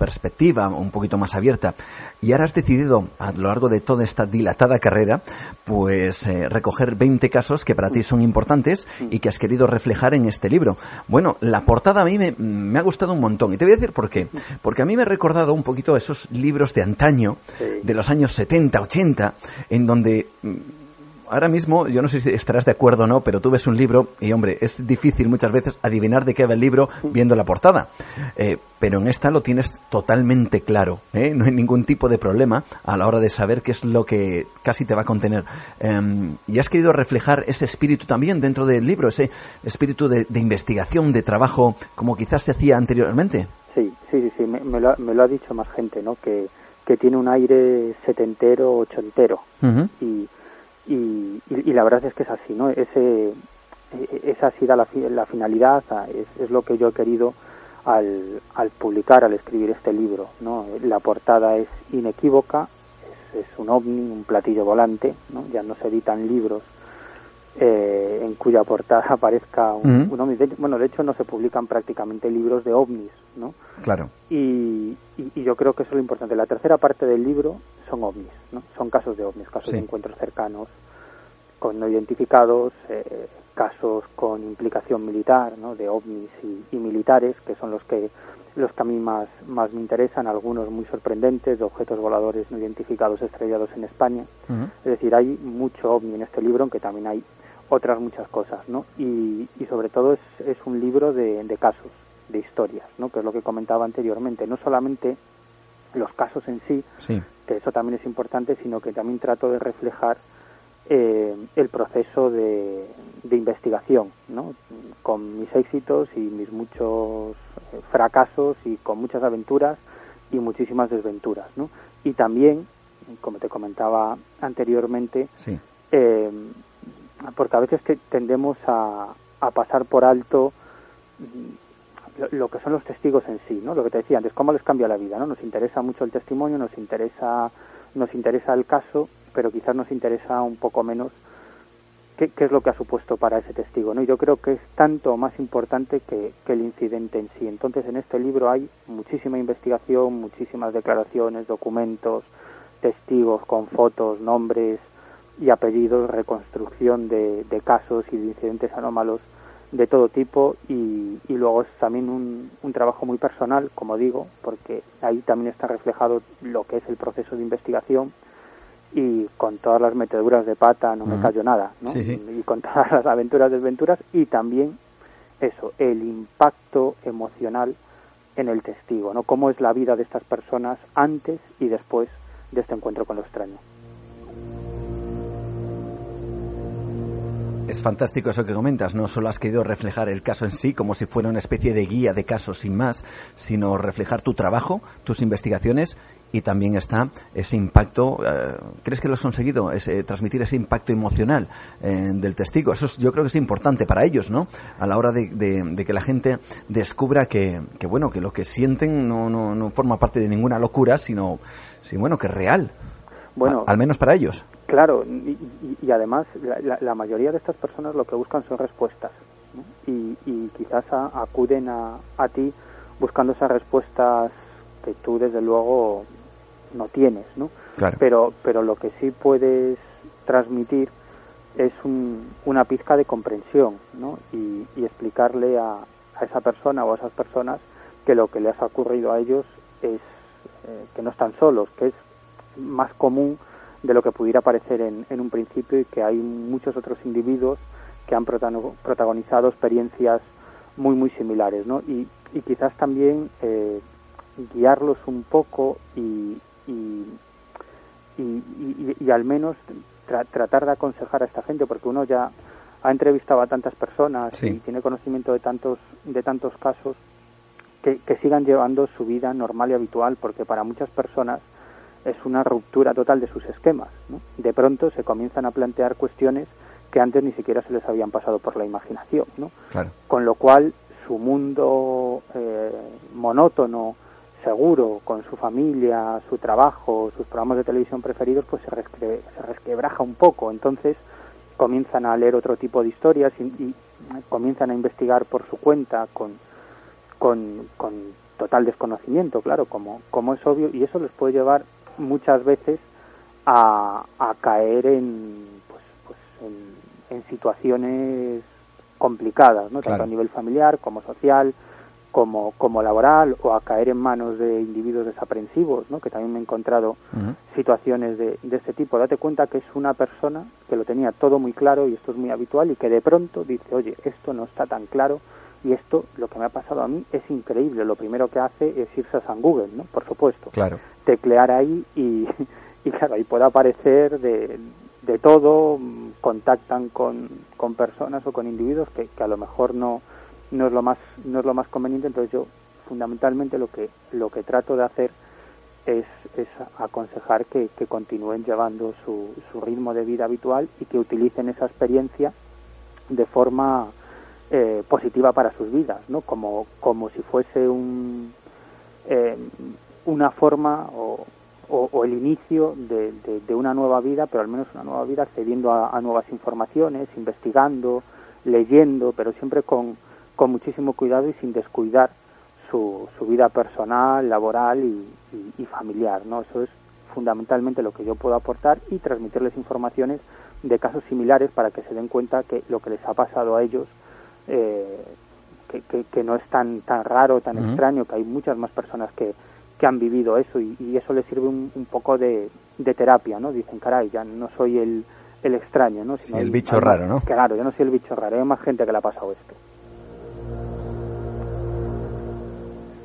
perspectiva un poquito más abierta. Y ahora has decidido, a lo largo de toda esta dilatada carrera, pues eh, recoger 20 casos que para ti son importantes y que has querido reflejar en este libro. Bueno, la portada a mí me, ha gustado un montón. Y te voy a decir por qué. Porque a mí me ha recordado un poquito esos libros de antaño, de los años 70, 80, en donde mm, ahora mismo, yo no sé si estarás de acuerdo o no, pero tú ves un libro y, hombre, es difícil muchas veces adivinar de qué va el libro viendo la portada. Eh, pero en esta lo tienes totalmente claro. ¿eh? No hay ningún tipo de problema a la hora de saber qué es lo que casi te va a contener. Em, y has querido reflejar ese espíritu también dentro del libro, ese espíritu de, investigación, de trabajo, como quizás se hacía anteriormente. Sí, sí, sí, Me, lo, ha dicho más gente, ¿no? Que, que tiene un aire setentero, ochentero. Y y, y, la verdad es que es así, ¿no? Ese, esa ha sido la, la finalidad, es, es, lo que yo he querido al, al, publicar, al escribir este libro, ¿no? La portada es inequívoca, es, es un ovni, un platillo volante, ¿no? Ya no se editan libros eh, en cuya portada aparezca un, ovni. bueno, de hecho no se publican prácticamente libros de ovnis, ¿no? Claro. Y, y, yo creo que eso es lo importante. La tercera parte del libro son ovnis, ¿no? Son casos de ovnis, casos de encuentros cercanos con no identificados, eh, casos con implicación militar, ¿no? De ovnis y, militares, que son los que los que a mí más, más me interesan, algunos muy sorprendentes, de objetos voladores no identificados estrellados en España. Es decir, hay mucho ovni en este libro, aunque también hay otras muchas cosas, ¿no? Y, y sobre todo es, es un libro de, de, casos, de historias, ¿no? Que es lo que comentaba anteriormente. No solamente los casos en sí, que eso también es importante, sino que también trato de reflejar eh, el proceso de, de, investigación, ¿no? Con mis éxitos y mis muchos eh, fracasos y con muchas aventuras y muchísimas desventuras, ¿no? Y también, como te comentaba anteriormente, sí. eh, porque a veces tendemos a, a pasar por alto lo, que son los testigos en sí, ¿no? Lo que te decía antes, cómo les cambia la vida, ¿no? Nos interesa mucho el testimonio, nos interesa, nos interesa el caso, pero quizás nos interesa un poco menos qué, qué es lo que ha supuesto para ese testigo, ¿no? Yo creo que es tanto más importante que, que el incidente en sí. Entonces, en este libro hay muchísima investigación, muchísimas declaraciones, documentos, testigos con fotos, nombres, y apellidos, reconstrucción de, de, casos y de incidentes anómalos de todo tipo y, y luego es también un, un, trabajo muy personal, como digo, porque ahí también está reflejado lo que es el proceso de investigación y con todas las meteduras de pata no me cayó nada, ¿no? Y con todas las aventuras, desventuras y también eso, el impacto emocional en el testigo, ¿no? Cómo es la vida de estas personas antes y después de este encuentro con lo extraño. Es fantástico eso que comentas. No solo has querido reflejar el caso en sí como si fuera una especie de guía de casos sin más, sino reflejar tu trabajo, tus investigaciones y también está ese impacto. Eh, ¿Crees que lo has conseguido? Ese, transmitir ese impacto emocional eh, del testigo. Eso yo creo que es importante para ellos, ¿no? A la hora de, que la gente descubra que, que, bueno, que lo que sienten no, no, no forma parte de ninguna locura, sino, sino bueno, que es real. Bueno, al menos para ellos. Claro, y, además la, mayoría de estas personas lo que buscan son respuestas y, quizás acuden a, a, ti buscando esas respuestas que tú desde luego no tienes, ¿no? Claro. Pero, pero lo que sí puedes transmitir es una pizca de comprensión, ¿no? Y, explicarle a, a, esa persona o a esas personas que lo que les ha ocurrido a ellos es eh, que no están solos, que es más común de lo que pudiera parecer en, en un principio y que hay muchos otros individuos que han protagonizado experiencias muy muy similares ¿no? y, y quizás también eh, guiarlos un poco y, y, y, y al menos tratar de aconsejar a esta gente porque uno ya ha entrevistado a tantas personas y tiene conocimiento de tantos de tantos casos que, que sigan llevando su vida normal y habitual porque para muchas personas es una ruptura total de sus esquemas. De pronto se comienzan a plantear cuestiones que antes ni siquiera se les habían pasado por la imaginación. ¿no? Claro. Con lo cual su mundo eh, monótono, seguro con su familia, su trabajo, sus programas de televisión preferidos, pues se, se resquebraja un poco. Entonces comienzan a leer otro tipo de historias y, comienzan a investigar por su cuenta con, con, total desconocimiento, claro, como, como es obvio, y eso les puede llevar muchas veces a, a caer en, pues, pues en, en situaciones complicadas, ¿no? tanto a nivel familiar como social, como, como laboral o a caer en manos de individuos desaprensivos, ¿no? que también me he encontrado situaciones de, de este tipo. Date cuenta que es una persona que lo tenía todo muy claro y esto es muy habitual y que de pronto dice, oye, esto no está tan claro y esto, lo que me ha pasado a mí es increíble. Lo primero que hace es irse a San Google, ¿no? Por supuesto. Claro. Teclear ahí y, y claro, ahí puede aparecer de, de todo, contactan con, con personas o con individuos que, que a lo mejor no no es lo más no es lo más conveniente entonces yo fundamentalmente lo que lo que trato de hacer es, es aconsejar que, que, continúen llevando su, su ritmo de vida habitual y que utilicen esa experiencia de forma eh, positiva para sus vidas no como como si fuese un eh, una forma o, o, el inicio de, de, una nueva vida pero al menos una nueva vida accediendo a nuevas informaciones investigando leyendo pero siempre con con muchísimo cuidado y sin descuidar su, su vida personal, laboral y, familiar. ¿no? Eso es fundamentalmente lo que yo puedo aportar y transmitirles informaciones de casos similares para que se den cuenta que lo que les ha pasado a ellos eh, que, que, no es tan tan raro, tan extraño, que hay muchas más personas que, que han vivido eso y, eso les sirve un, poco de, de, terapia, ¿no? Dicen, caray, ya no soy el, el extraño, ¿no? el bicho raro, ¿no? Claro, yo no soy el bicho raro, hay más gente que le ha pasado esto.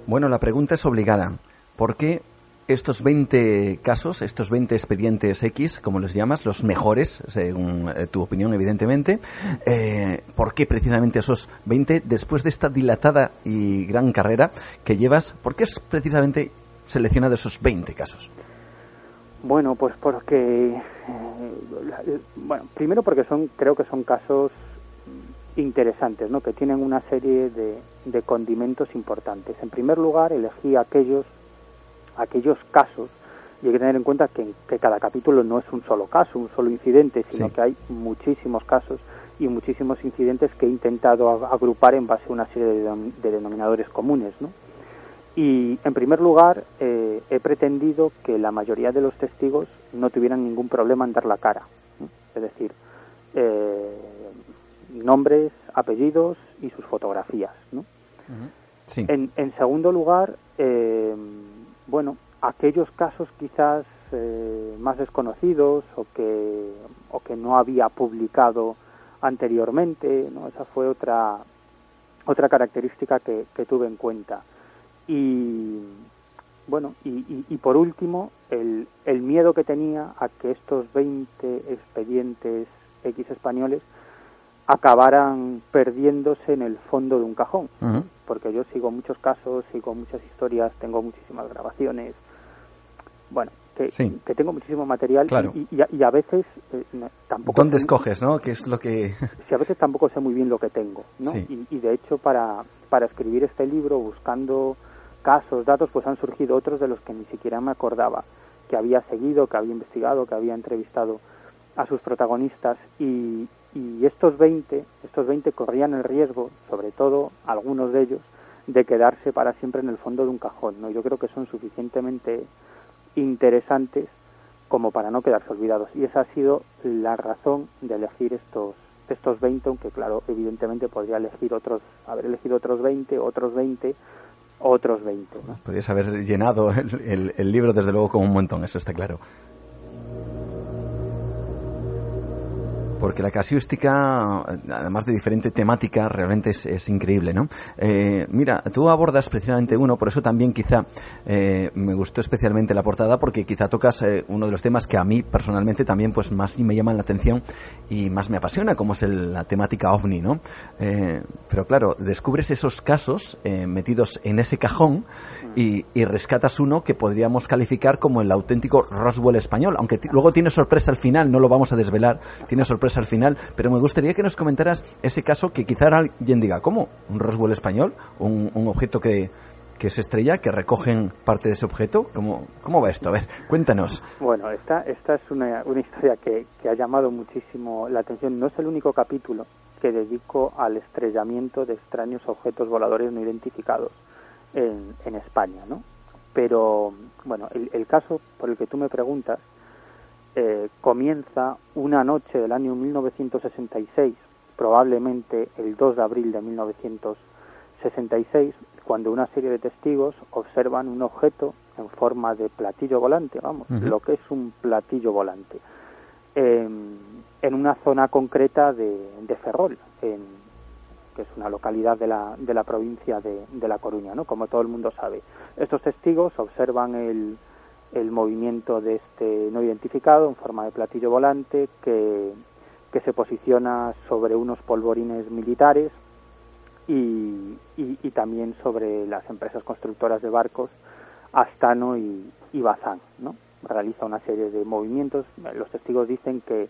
Bueno, la pregunta es obligada. ¿Por qué estos 20 casos, estos 20 expedientes X, como les llamas, los mejores, según eh, tu opinión, evidentemente, eh, ¿por qué precisamente esos 20, después de esta dilatada y gran carrera que llevas, por qué es precisamente seleccionado esos 20 casos? Bueno, pues porque, eh, bueno, primero porque son, creo que son casos interesantes, ¿no? que tienen una serie de, de condimentos importantes. En primer lugar, elegí aquellos, aquellos casos, y hay que tener en cuenta que, que cada capítulo no es un solo caso, un solo incidente, sino que hay muchísimos casos y muchísimos incidentes que he intentado agrupar en base a una serie de, denominadores comunes. ¿no? Y, en primer lugar, eh, he pretendido que la mayoría de los testigos no tuvieran ningún problema en dar la cara. Es decir, eh, nombres, apellidos y sus fotografías. ¿no? en, en, segundo lugar, eh, bueno, aquellos casos quizás eh, más desconocidos o que, o que no había publicado anteriormente, ¿no? esa fue otra, otra característica que, que tuve en cuenta. Y bueno, y, y, por último, el, el miedo que tenía a que estos 20 expedientes X españoles acabaran perdiéndose en el fondo de un cajón, porque yo sigo muchos casos, sigo muchas historias, tengo muchísimas grabaciones, bueno, que, que tengo muchísimo material y, y, a, veces eh, tampoco... ¿Dónde escoges, no? ¿Qué es lo que...? sí, a veces tampoco sé muy bien lo que tengo, ¿no? Y, y, de hecho para, para escribir este libro, buscando casos, datos, pues han surgido otros de los que ni siquiera me acordaba, que había seguido, que había investigado, que había entrevistado a sus protagonistas y, y estos 20, estos 20 corrían el riesgo, sobre todo algunos de ellos, de quedarse para siempre en el fondo de un cajón. ¿no? Yo creo que son suficientemente interesantes como para no quedarse olvidados. Y esa ha sido la razón de elegir estos, estos 20, aunque claro, evidentemente podría elegir otros, haber elegido otros 20, otros 20, otros 20. ¿no? Podrías haber llenado el, el libro desde luego con un montón, eso está claro. Porque la casuística, además de diferente temática, realmente es, increíble, ¿no? Eh, mira, tú abordas precisamente uno, por eso también quizá eh, me gustó especialmente la portada, porque quizá tocas eh, uno de los temas que a mí personalmente también pues más me llaman la atención y más me apasiona, como es la temática ovni, ¿no? pero claro, descubres esos casos metidos en ese cajón y, y, rescatas uno que podríamos calificar como el auténtico Roswell español, aunque luego tiene sorpresa al final, no lo vamos a desvelar, tiene sorpresa al final, pero me gustaría que nos comentaras ese caso que quizá alguien diga, ¿cómo? ¿Un Roswell español? ¿Un, objeto que, que se estrella, que recogen parte de ese objeto. ¿Cómo, cómo va esto? A ver, cuéntanos. Bueno, esta, esta es una, una historia que, que, ha llamado muchísimo la atención. No es el único capítulo que dedico al estrellamiento de extraños objetos voladores no identificados en, en España, ¿no? Pero, bueno, el, el, caso por el que tú me preguntas eh, comienza una noche del año 1966, probablemente el 2 de abril de 1966, cuando una serie de testigos observan un objeto en forma de platillo volante, vamos, uh -huh. lo que es un platillo volante, eh, en una zona concreta de, de Ferrol, en, que es una localidad de la, de la provincia de, de La Coruña, ¿no? como todo el mundo sabe. Estos testigos observan el, el movimiento de este no identificado en forma de platillo volante que, que se posiciona sobre unos polvorines militares y, y, y, también sobre las empresas constructoras de barcos Astano y, y Bazán. ¿no? Realiza una serie de movimientos. Los testigos dicen que,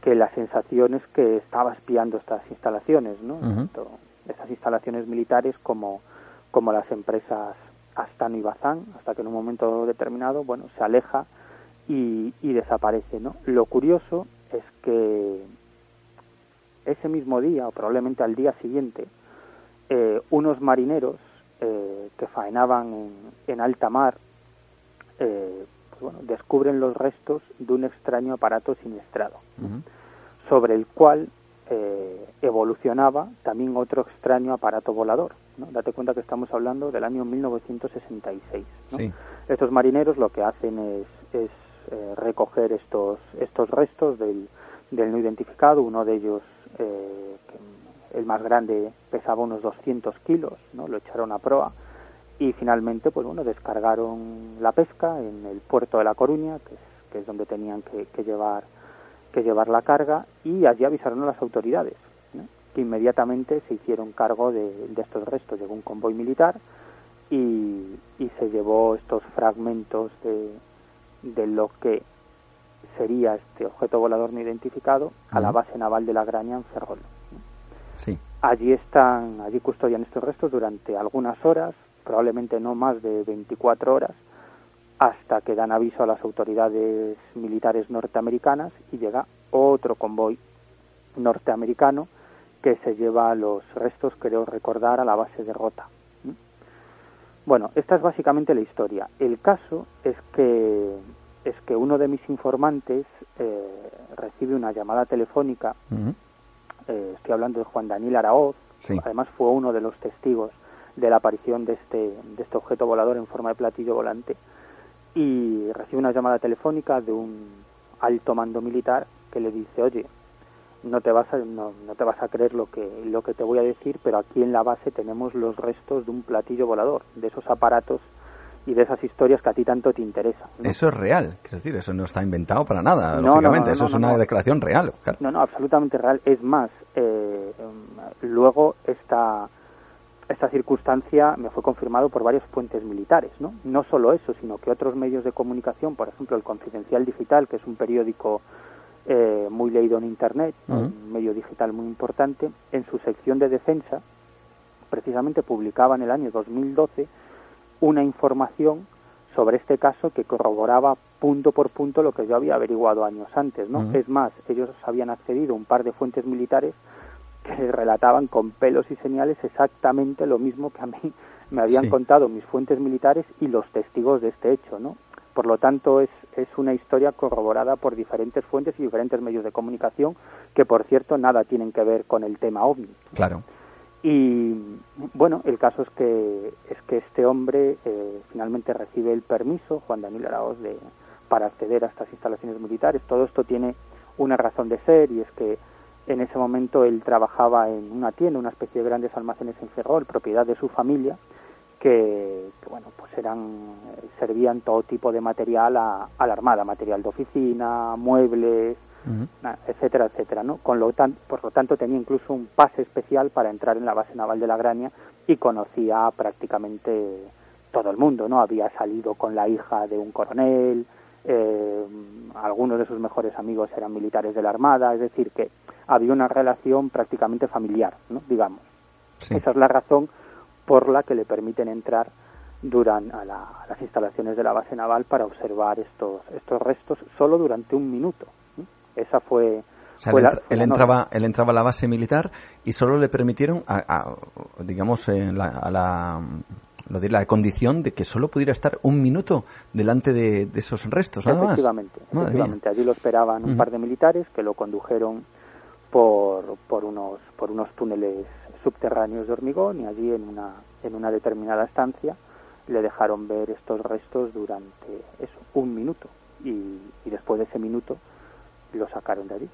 que la sensación es que estaba espiando estas instalaciones, ¿no? Uh -huh. estas instalaciones militares como, como las empresas Astano y Bazán, hasta que en un momento determinado, bueno, se aleja y, y desaparece, ¿no? Lo curioso es que ese mismo día, o probablemente al día siguiente, eh, unos marineros eh, que faenaban en, en alta mar, eh, pues bueno, descubren los restos de un extraño aparato siniestrado, uh -huh. sobre el cual eh, evolucionaba también otro extraño aparato volador. ¿No? Date cuenta que estamos hablando del año 1966. ¿no? Sí. Estos marineros lo que hacen es, es eh, recoger estos, estos restos del, del, no identificado. Uno de ellos, eh, el más grande, pesaba unos 200 kilos, ¿no? lo echaron a proa y finalmente pues bueno descargaron la pesca en el puerto de La Coruña, que es, que es donde tenían que, que llevar que llevar la carga y allí avisaron a las autoridades. Que inmediatamente se hicieron cargo de, de, estos restos. Llegó un convoy militar y, y se llevó estos fragmentos de, de, lo que sería este objeto volador no identificado uh -huh. a la base naval de la Graña en Ferrol. Sí. Allí están, allí custodian estos restos durante algunas horas, probablemente no más de 24 horas, hasta que dan aviso a las autoridades militares norteamericanas y llega otro convoy norteamericano que se lleva los restos, creo recordar, a la base de Rota. Bueno, esta es básicamente la historia. El caso es que es que uno de mis informantes eh, recibe una llamada telefónica. Uh -huh. eh, estoy hablando de Juan Daniel Araoz. Sí. Además fue uno de los testigos de la aparición de este de este objeto volador en forma de platillo volante y recibe una llamada telefónica de un alto mando militar que le dice, oye, no te vas a, no, no, te vas a creer lo que, lo que te voy a decir, pero aquí en la base tenemos los restos de un platillo volador, de esos aparatos y de esas historias que a ti tanto te interesan. ¿no? Eso es real, es decir, eso no está inventado para nada, no, lógicamente, eso es una declaración real. Claro. No, no, absolutamente real. Es más, eh, luego esta esta circunstancia me fue confirmado por varias fuentes militares, ¿no? No solo eso, sino que otros medios de comunicación, por ejemplo el Confidencial Digital, que es un periódico eh, muy leído en Internet, uh -huh. un medio digital muy importante, en su sección de defensa, precisamente publicaba en el año 2012 una información sobre este caso que corroboraba punto por punto lo que yo había averiguado años antes, ¿no? Uh -huh. Es más, ellos habían accedido a un par de fuentes militares que relataban con pelos y señales exactamente lo mismo que a mí me habían sí. contado mis fuentes militares y los testigos de este hecho, ¿no? Por lo tanto, es, es una historia corroborada por diferentes fuentes y diferentes medios de comunicación que, por cierto, nada tienen que ver con el tema OVNI. Claro. Y bueno, el caso es que es que este hombre eh, finalmente recibe el permiso, Juan Daniel Araoz, de, para acceder a estas instalaciones militares. Todo esto tiene una razón de ser y es que en ese momento él trabajaba en una tienda, una especie de grandes almacenes en Ferrol, propiedad de su familia, que, que bueno, pues eran servían todo tipo de material a, a la armada, material de oficina, muebles, uh -huh. etcétera, etcétera, ¿no? Con lo tan, por lo tanto tenía incluso un pase especial para entrar en la base naval de la Graña y conocía prácticamente todo el mundo, ¿no? Había salido con la hija de un coronel, eh, algunos de sus mejores amigos eran militares de la Armada, es decir, que había una relación prácticamente familiar, ¿no? digamos. Sí. Esa es la razón por la que le permiten entrar durante a, las instalaciones de la base naval para observar estos estos restos solo durante un minuto. Esa fue él, entraba, él entraba a la base militar y solo le permitieron, a, digamos, a la, lo de la condición de que solo pudiera estar un minuto delante de, esos restos, nada efectivamente, más. Efectivamente, allí lo esperaban un par de militares que lo condujeron por, por, unos, por unos túneles subterráneos de hormigón y allí en una, en una determinada estancia le dejaron ver estos restos durante eso, un minuto y, y después de ese minuto lo sacaron de allí.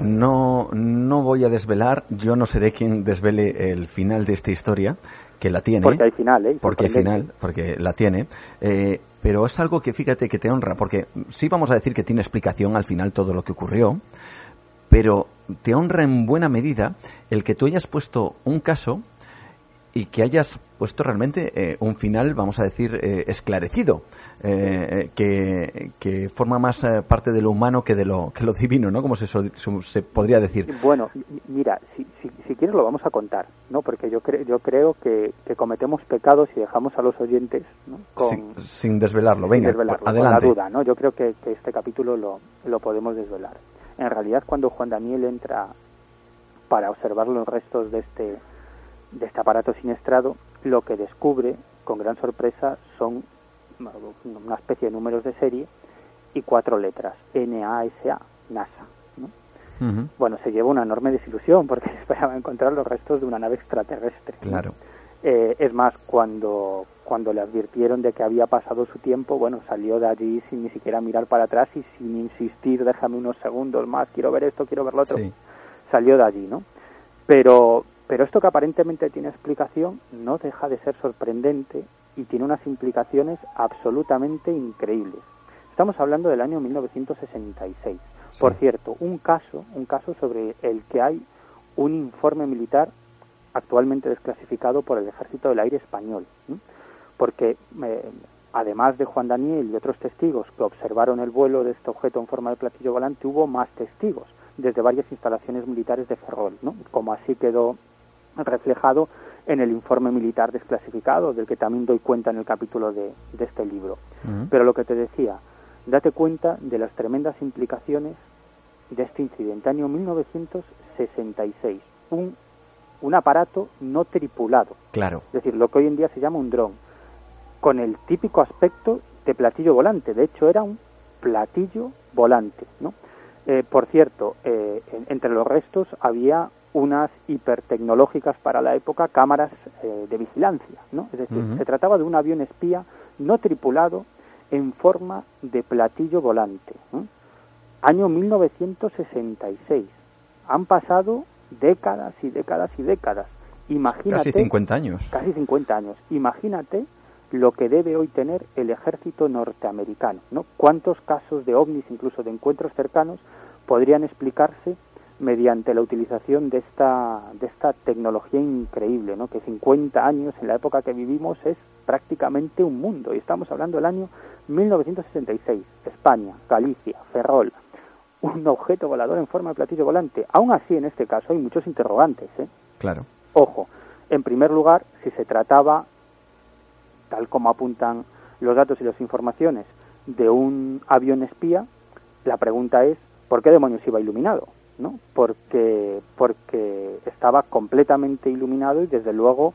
No, no voy a desvelar, yo no seré quien desvele el final de esta historia, que la tiene. Porque hay final, ¿eh? Porque hay final, porque la tiene. Eh, pero es algo que fíjate que te honra, porque sí vamos a decir que tiene explicación al final todo lo que ocurrió, pero te honra en buena medida el que tú hayas puesto un caso y que hayas puesto realmente eh, un final, vamos a decir, eh, esclarecido, eh, que, que, forma más parte de lo humano que de lo, que lo divino, ¿no? Como se, se podría decir. Bueno, mira, si, si, quieres lo vamos a contar, ¿no? Porque yo, creo yo creo que, que, cometemos pecados y dejamos a los oyentes ¿no? sin, desvelarlo. Venga, adelante. la duda, ¿no? Yo creo que, que este capítulo lo, lo podemos desvelar. En realidad, cuando Juan Daniel entra para observar los restos de este de este aparato siniestrado, lo que descubre con gran sorpresa son una especie de números de serie y cuatro letras, NASA, NASA. Bueno, se lleva una enorme desilusión porque esperaba encontrar los restos de una nave extraterrestre. Claro. Eh, es más, cuando, cuando le advirtieron de que había pasado su tiempo, bueno, salió de allí sin ni siquiera mirar para atrás y sin insistir, déjame unos segundos más, quiero ver esto, quiero ver lo otro. Salió de allí, ¿no? Pero, pero esto que aparentemente tiene explicación no deja de ser sorprendente y tiene unas implicaciones absolutamente increíbles. Estamos hablando del año 1966. Por cierto, un caso, un caso sobre el que hay un informe militar actualmente desclasificado por el Ejército del Aire español, porque eh, además de Juan Daniel y otros testigos que observaron el vuelo de este objeto en forma de platillo volante, hubo más testigos desde varias instalaciones militares de Ferrol, ¿no? como así quedó reflejado en el informe militar desclasificado, del que también doy cuenta en el capítulo de, este libro. Pero lo que te decía, date cuenta de las tremendas implicaciones de este incidente. Año 1966, un, un aparato no tripulado. Claro. Es decir, lo que hoy en día se llama un dron, con el típico aspecto de platillo volante. De hecho, era un platillo volante, ¿no? Eh, por cierto, eh, entre los restos había unas hipertecnológicas para la época cámaras eh, de vigilancia, ¿no? Es decir, se trataba de un avión espía no tripulado en forma de platillo volante. Año 1966. Han pasado décadas y décadas y décadas. Imagínate, casi 50 años. Casi 50 años. Imagínate lo que debe hoy tener el ejército norteamericano, ¿no? ¿Cuántos casos de ovnis, incluso de encuentros cercanos, podrían explicarse mediante la utilización de esta, de esta tecnología increíble, ¿no? que 50 años en la época que vivimos es prácticamente un mundo. Y estamos hablando del año 1966, España, Galicia, Ferrol, un objeto volador en forma de platillo volante. Aún así, en este caso hay muchos interrogantes. ¿eh? Claro. Ojo, en primer lugar, si se trataba, tal como apuntan los datos y las informaciones, de un avión espía, la pregunta es, ¿por qué demonios iba iluminado? ¿No? Porque, porque estaba completamente iluminado y desde luego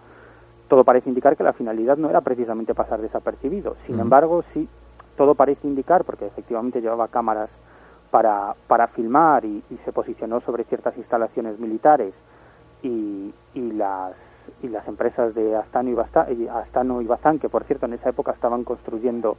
todo parece indicar que la finalidad no era precisamente pasar desapercibido. Sin embargo, sí, todo parece indicar, porque efectivamente llevaba cámaras para, para filmar y, se posicionó sobre ciertas instalaciones militares y, y las y las empresas de Astano y, Astano y Bazán, que por cierto en esa época estaban construyendo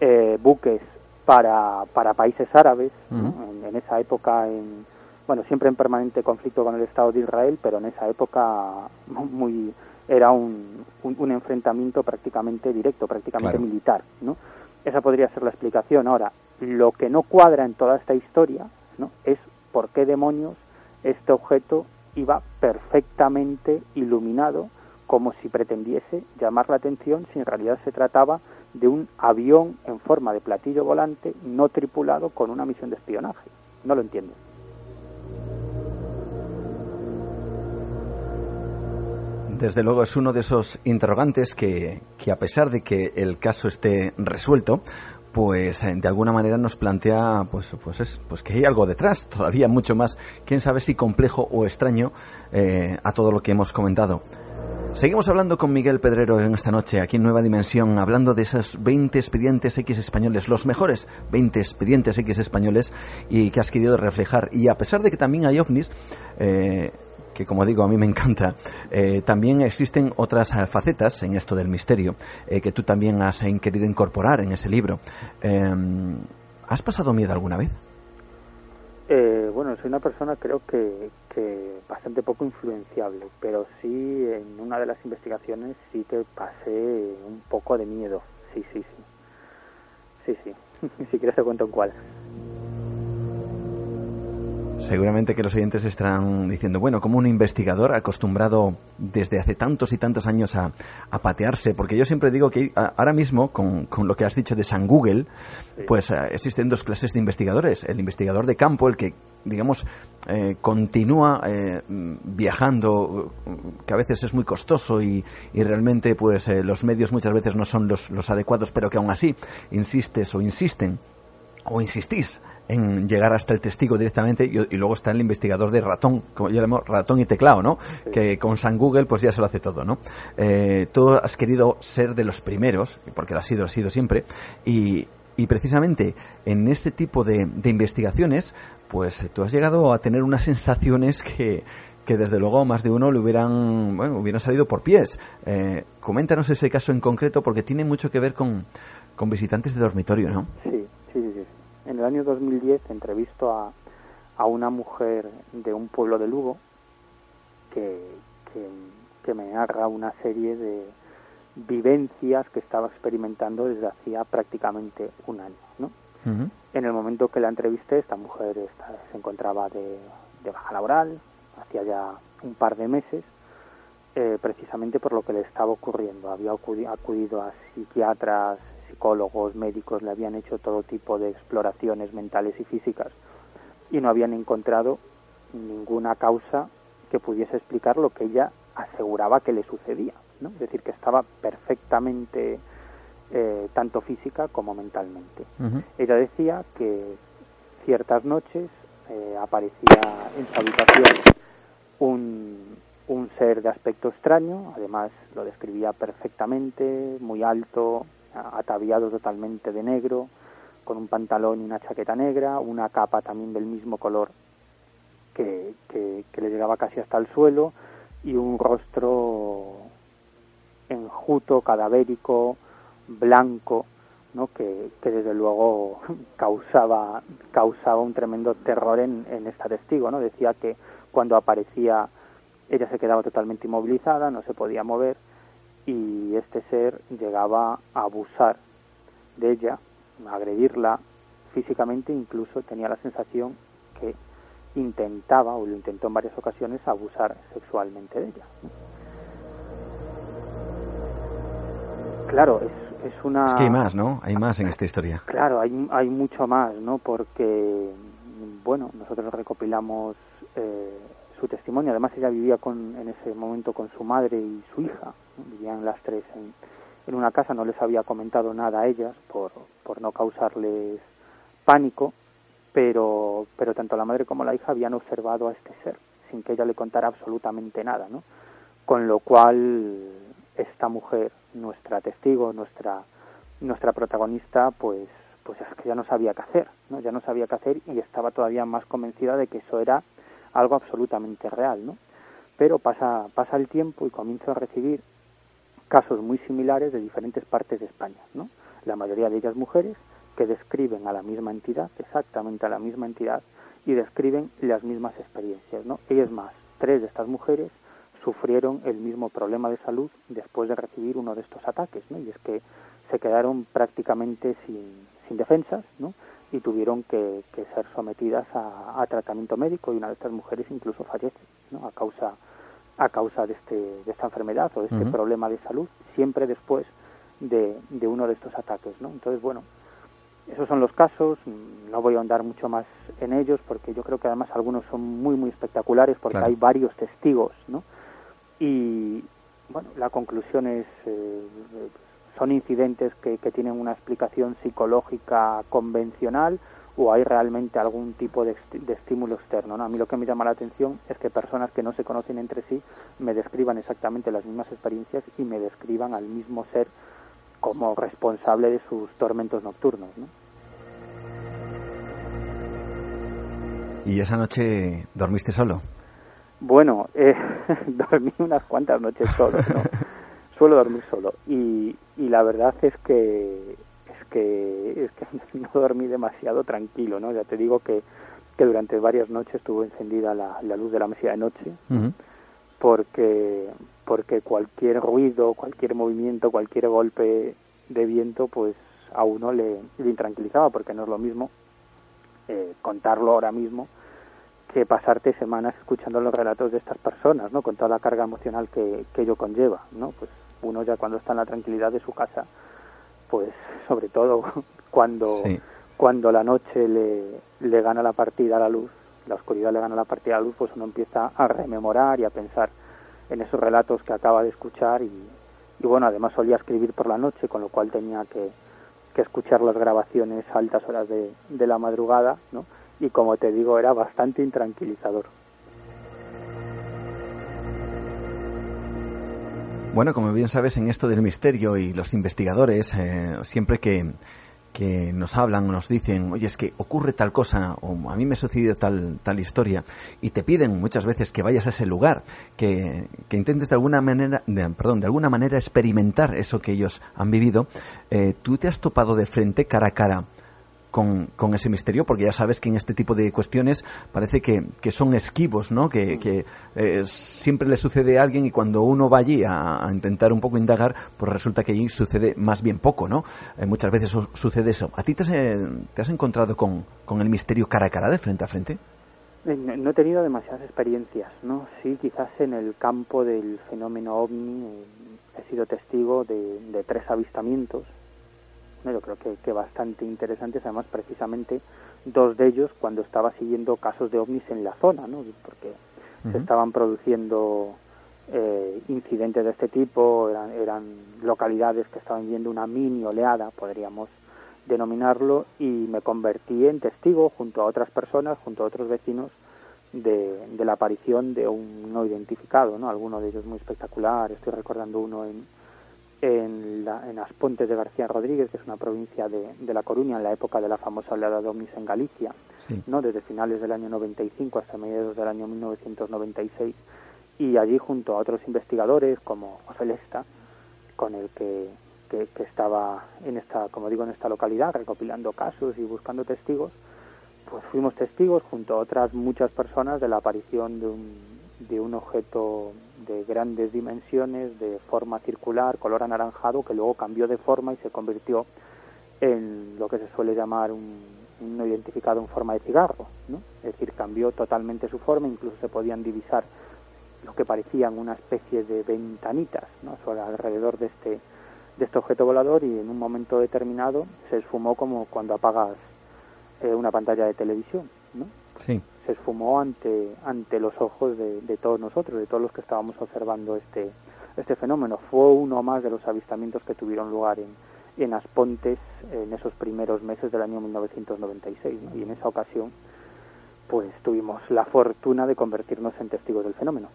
eh, buques para, para países árabes, en, esa época en, bueno, siempre en permanente conflicto con el Estado de Israel, pero en esa época muy era un, un, enfrentamiento prácticamente directo, prácticamente militar, ¿no? Esa podría ser la explicación. Ahora, lo que no cuadra en toda esta historia, ¿no? Es por qué demonios este objeto iba perfectamente iluminado como si pretendiese llamar la atención si en realidad se trataba de un avión en forma de platillo volante no tripulado con una misión de espionaje. No lo entiendo. Desde luego es uno de esos interrogantes que, que, a pesar de que el caso esté resuelto, pues eh, de alguna manera nos plantea pues, pues, es, pues que hay algo detrás, todavía mucho más, quién sabe si complejo o extraño eh, a todo lo que hemos comentado. Seguimos hablando con Miguel Pedrero en esta noche, aquí en Nueva Dimensión, hablando de esos 20 expedientes X españoles, los mejores 20 expedientes X españoles y que has querido reflejar. Y a pesar de que también hay ovnis, eh, que como digo a mí me encanta, eh, también existen otras eh, facetas en esto del misterio eh, que tú también has querido incorporar en ese libro. Em, ¿Has pasado miedo alguna vez? Bueno, soy una persona creo que, que bastante poco influenciable, pero sí en una de las investigaciones sí que pasé un poco de miedo. Sí, sí, sí. Sí, sí. si quieres te cuento en cuál. Seguramente que los oyentes estarán diciendo, bueno, como un investigador acostumbrado desde hace tantos y tantos años a, patearse, porque yo siempre digo que ahora mismo, con, lo que has dicho de San Google, pues eh, existen dos clases de investigadores. El investigador de campo, el que, digamos, eh, continúa eh, viajando, que a veces es muy costoso y, realmente pues los medios muchas veces no son los, los adecuados, pero que aún así insistes o insisten o insistís en llegar hasta el testigo directamente y, luego está el investigador de ratón, como yo llamo ratón y teclado, ¿no? Que con San Google pues ya se lo hace todo, ¿no? Eh, tú has querido ser de los primeros, porque lo has sido, lo has sido siempre, y, y precisamente en ese tipo de, investigaciones, pues tú has llegado a tener unas sensaciones que, que desde luego más de uno le hubieran, bueno, hubieran salido por pies. Eh, coméntanos ese caso en concreto porque tiene mucho que ver con, con visitantes de dormitorio, ¿no? Sí, en el año 2010 entrevisto a, a una mujer de un pueblo de Lugo que, que, me narra una serie de vivencias que estaba experimentando desde hacía prácticamente un año. ¿no? En el momento que la entrevisté, esta mujer se encontraba de, de, baja laboral, hacía ya un par de meses, eh, precisamente por lo que le estaba ocurriendo. Había acudido a psiquiatras, psicólogos, médicos le habían hecho todo tipo de exploraciones mentales y físicas y no habían encontrado ninguna causa que pudiese explicar lo que ella aseguraba que le sucedía. ¿no? Es decir, que estaba perfectamente eh, tanto física como mentalmente. Ella decía que ciertas noches eh, aparecía en su habitación un, un ser de aspecto extraño, además lo describía perfectamente, muy alto, ataviado totalmente de negro, con un pantalón y una chaqueta negra, una capa también del mismo color que, que, le llegaba casi hasta el suelo y un rostro enjuto, cadavérico, blanco, ¿no? que, que desde luego causaba, causaba un tremendo terror en, en esta testigo. ¿no? Decía que cuando aparecía ella se quedaba totalmente inmovilizada, no se podía mover y este ser llegaba a abusar de ella, a agredirla físicamente, incluso tenía la sensación que intentaba, o lo intentó en varias ocasiones, abusar sexualmente de ella. Claro, es, es una... Es que hay más, ¿no? Hay más en esta historia. Claro, hay, hay mucho más, ¿no? Porque, bueno, nosotros recopilamos eh, su testimonio. Además, ella vivía con, en ese momento con su madre y su hija. Vivían las tres en, en una casa, no les había comentado nada a ellas por, por no causarles pánico, pero, pero tanto la madre como la hija habían observado a este ser, sin que ella le contara absolutamente nada, ¿no? Con lo cual, esta mujer, nuestra testigo, nuestra, nuestra protagonista, pues, pues es que ya no sabía qué hacer, ¿no? Ya no sabía qué hacer y estaba todavía más convencida de que eso era algo absolutamente real, ¿no? Pero pasa, pasa el tiempo y comienzo a recibir casos muy similares de diferentes partes de España, ¿no? La mayoría de ellas mujeres que describen a la misma entidad, exactamente a la misma entidad, y describen las mismas experiencias, ¿no? Y es más, tres de estas mujeres sufrieron el mismo problema de salud después de recibir uno de estos ataques, ¿no? Y es que se quedaron prácticamente sin, sin defensas, ¿no? y tuvieron que, ser sometidas a, tratamiento médico y una de estas mujeres incluso fallece ¿no? a causa a causa de, este, de esta enfermedad o de este problema de salud siempre después de, de, uno de estos ataques ¿no? entonces bueno esos son los casos no voy a ahondar mucho más en ellos porque yo creo que además algunos son muy muy espectaculares porque hay varios testigos ¿no? y, bueno, la conclusión es, eh, son incidentes que, que, tienen una explicación psicológica convencional o hay realmente algún tipo de, estímulo externo. A mí lo que me llama la atención es que personas que no se conocen entre sí me describan exactamente las mismas experiencias y me describan al mismo ser como responsable de sus tormentos nocturnos. ¿Y esa noche dormiste solo? Bueno, eh, dormí unas cuantas noches solo, ¿no? Suelo dormir solo. Y, y la verdad es que que es que no dormí demasiado tranquilo, ¿no? Ya te digo que, que durante varias noches estuvo encendida la, luz de la mesilla de noche, porque porque cualquier ruido, cualquier movimiento, cualquier golpe de viento, pues a uno le, intranquilizaba, porque no es lo mismo eh, contarlo ahora mismo que pasarte semanas escuchando los relatos de estas personas, ¿no? Con toda la carga emocional que, que ello conlleva, ¿no? Pues uno ya cuando está en la tranquilidad de su casa, pues sobre todo cuando, cuando la noche le, le gana la partida a la luz, la oscuridad le gana la partida a la luz, pues uno empieza a rememorar y a pensar en esos relatos que acaba de escuchar y, y bueno, además solía escribir por la noche, con lo cual tenía que, que escuchar las grabaciones a altas horas de, de la madrugada, ¿no? Y como te digo, era bastante intranquilizador. Bueno, como bien sabes, en esto del misterio y los investigadores, eh, siempre que, que nos hablan o nos dicen, oye, es que ocurre tal cosa, o a mí me ha sucedido tal, tal historia, y te piden muchas veces que vayas a ese lugar, que, que intentes de alguna manera, de, perdón, de alguna manera experimentar eso que ellos han vivido, eh, tú te has topado de frente, cara a cara, con, ese misterio, porque ya sabes que en este tipo de cuestiones parece que, son esquivos, ¿no? Que, eh, siempre le sucede a alguien y cuando uno va allí a, intentar un poco indagar, pues resulta que allí sucede más bien poco, ¿no? Eh, muchas veces sucede eso. ¿A ti te has, eh, te has encontrado con, con, el misterio cara a cara, de frente a frente? No he tenido demasiadas experiencias, ¿no? Sí, quizás en el campo del fenómeno ovni he sido testigo de tres avistamientos yo creo que, que bastante interesantes, además precisamente dos de ellos cuando estaba siguiendo casos de ovnis en la zona, ¿no? porque se estaban produciendo eh, incidentes de este tipo, eran, eran localidades que estaban viendo una mini oleada, podríamos denominarlo, y me convertí en testigo junto a otras personas, junto a otros vecinos, de, de la aparición de un no identificado, ¿no? Alguno de ellos muy espectacular, estoy recordando uno en, en, la, en Aspontes de García Rodríguez, que es una provincia de, de, La Coruña, en la época de la famosa oleada de ovnis en Galicia, ¿no? desde finales del año 95 hasta mediados del año 1996, y allí junto a otros investigadores como José Lesta, con el que, que, que, estaba en esta, como digo, en esta localidad, recopilando casos y buscando testigos, pues fuimos testigos junto a otras muchas personas de la aparición de un, de un objeto de grandes dimensiones, de forma circular, color anaranjado, que luego cambió de forma y se convirtió en lo que se suele llamar un, no identificado en forma de cigarro, ¿no? Es decir, cambió totalmente su forma, incluso se podían divisar lo que parecían una especie de ventanitas, ¿no? alrededor de este de este objeto volador y en un momento determinado se esfumó como cuando apagas eh, una pantalla de televisión, ¿no? Sí se esfumó ante, ante los ojos de, de, todos nosotros, de todos los que estábamos observando este, este fenómeno. Fue uno más de los avistamientos que tuvieron lugar en, en Aspontes en esos primeros meses del año 1996. Y en esa ocasión, pues tuvimos la fortuna de convertirnos en testigos del fenómeno.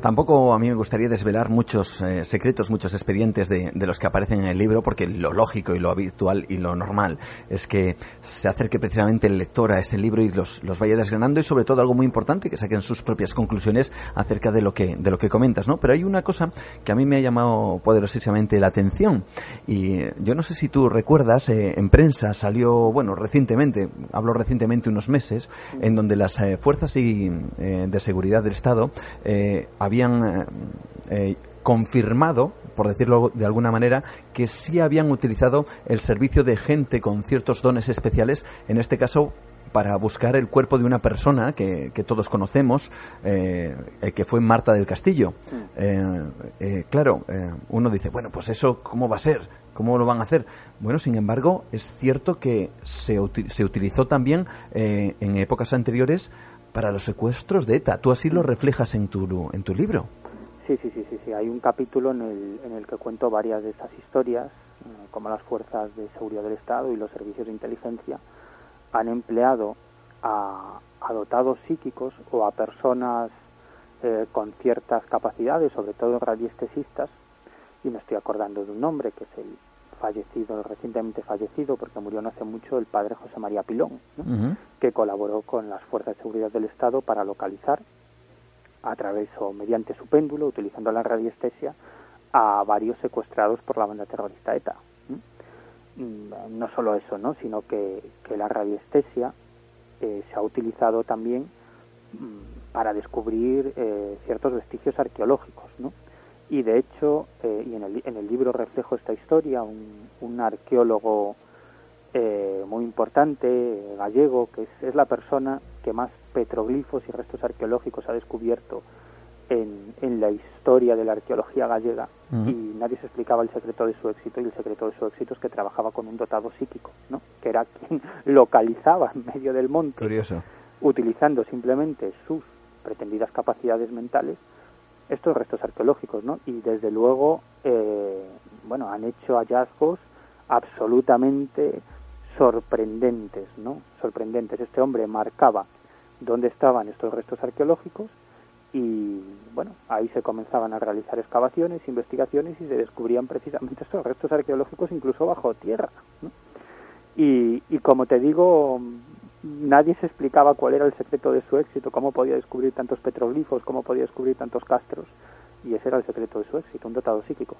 Tampoco a mí me gustaría desvelar muchos eh, secretos, muchos expedientes de, los que aparecen en el libro, porque lo lógico y lo habitual y lo normal es que se acerque precisamente el lector a ese libro y los, los vaya desgranando y sobre todo algo muy importante, que saquen sus propias conclusiones acerca de lo que, de lo que comentas, ¿no? Pero hay una cosa que a mí me ha llamado poderosísimamente la atención y yo no sé si tú recuerdas, eh, en prensa salió, bueno, recientemente, hablo recientemente unos meses, en donde las eh, fuerzas y, de seguridad del Estado habían eh, eh, confirmado, por decirlo de alguna manera, que sí habían utilizado el servicio de gente con ciertos dones especiales, en este caso para buscar el cuerpo de una persona que, todos conocemos, eh, que fue Marta del Castillo. claro, uno dice, bueno, pues eso, ¿cómo va a ser? ¿Cómo lo van a hacer? Bueno, sin embargo, es cierto que se, se utilizó también en épocas anteriores para los secuestros de ETA. Tú así lo reflejas en tu, en tu libro. Sí, sí, sí, sí, sí. Hay un capítulo en el, en el que cuento varias de estas historias, eh, como las fuerzas de seguridad del Estado y los servicios de inteligencia han empleado a, dotados psíquicos o a personas eh, con ciertas capacidades, sobre todo radiestesistas, y me estoy acordando de un nombre que es el fallecido, recientemente fallecido, porque murió no hace mucho, el padre José María Pilón, que colaboró con las fuerzas de seguridad del Estado para localizar a través o mediante su péndulo, utilizando la radiestesia, a varios secuestrados por la banda terrorista ETA. Mm, no solo eso, ¿no? sino que, la radiestesia eh, se ha utilizado también mm, para descubrir eh, ciertos vestigios arqueológicos. ¿no? Y de hecho, eh, y en el, en el, libro reflejo esta historia, un, un arqueólogo muy importante, gallego, que es, es la persona que más petroglifos y restos arqueológicos ha descubierto en, en la historia de la arqueología gallega y nadie se explicaba el secreto de su éxito y el secreto de su éxito es que trabajaba con un dotado psíquico, ¿no? que era quien localizaba en medio del monte, Curioso. utilizando simplemente sus pretendidas capacidades mentales estos restos arqueológicos, ¿no? Y desde luego, eh, bueno, han hecho hallazgos absolutamente sorprendentes, ¿no? Sorprendentes. Este hombre marcaba dónde estaban estos restos arqueológicos y bueno, ahí se comenzaban a realizar excavaciones, investigaciones y se descubrían precisamente estos restos arqueológicos incluso bajo tierra. Y, y como te digo, nadie se explicaba cuál era el secreto de su éxito, cómo podía descubrir tantos petroglifos, cómo podía descubrir tantos castros, y ese era el secreto de su éxito, un dotado psíquico.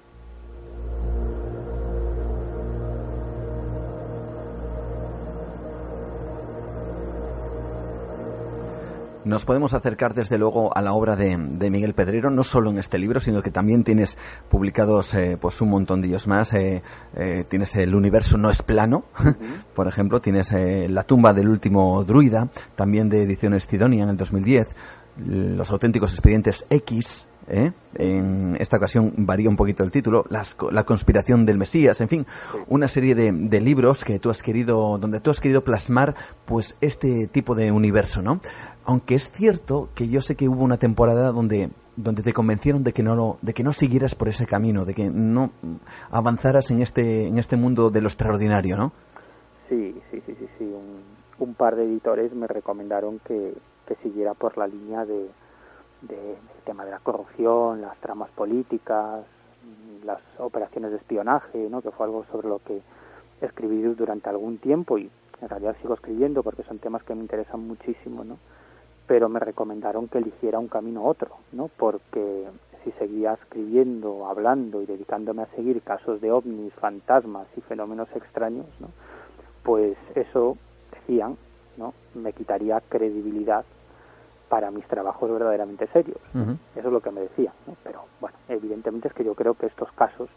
Nos podemos acercar desde luego a la obra de, Miguel Pedrero, no solo en este libro, sino que también tienes publicados eh, pues un montón de ellos más. Eh, eh, tienes El universo no es plano, por ejemplo, tienes La tumba del último druida, también de Ediciones Cidonia en el 2010, Los auténticos expedientes X. En esta ocasión varía un poquito el título, La conspiración del Mesías, en fin, una serie de, libros que tú has querido, donde tú has querido plasmar, pues, este tipo de universo, ¿no? Aunque es cierto que yo sé que hubo una temporada donde donde te convencieron de que no de que no siguieras por ese camino, de que no avanzaras en este en este mundo de lo extraordinario, ¿no? Sí, sí, sí, sí, sí. Un, par de editores me recomendaron que, que siguiera por la línea de, del tema de la corrupción, las tramas políticas, las operaciones de espionaje, ¿no? que fue algo sobre lo que escribí durante algún tiempo y en realidad sigo escribiendo porque son temas que me interesan muchísimo, ¿no? Pero me recomendaron que eligiera un camino otro, ¿no? porque si seguía escribiendo, hablando y dedicándome a seguir casos de ovnis, fantasmas y fenómenos extraños, ¿no? pues eso, decían, ¿no? me quitaría credibilidad para mis trabajos verdaderamente serios. Eso es lo que me decía. Pero bueno, evidentemente es que yo creo que estos casos,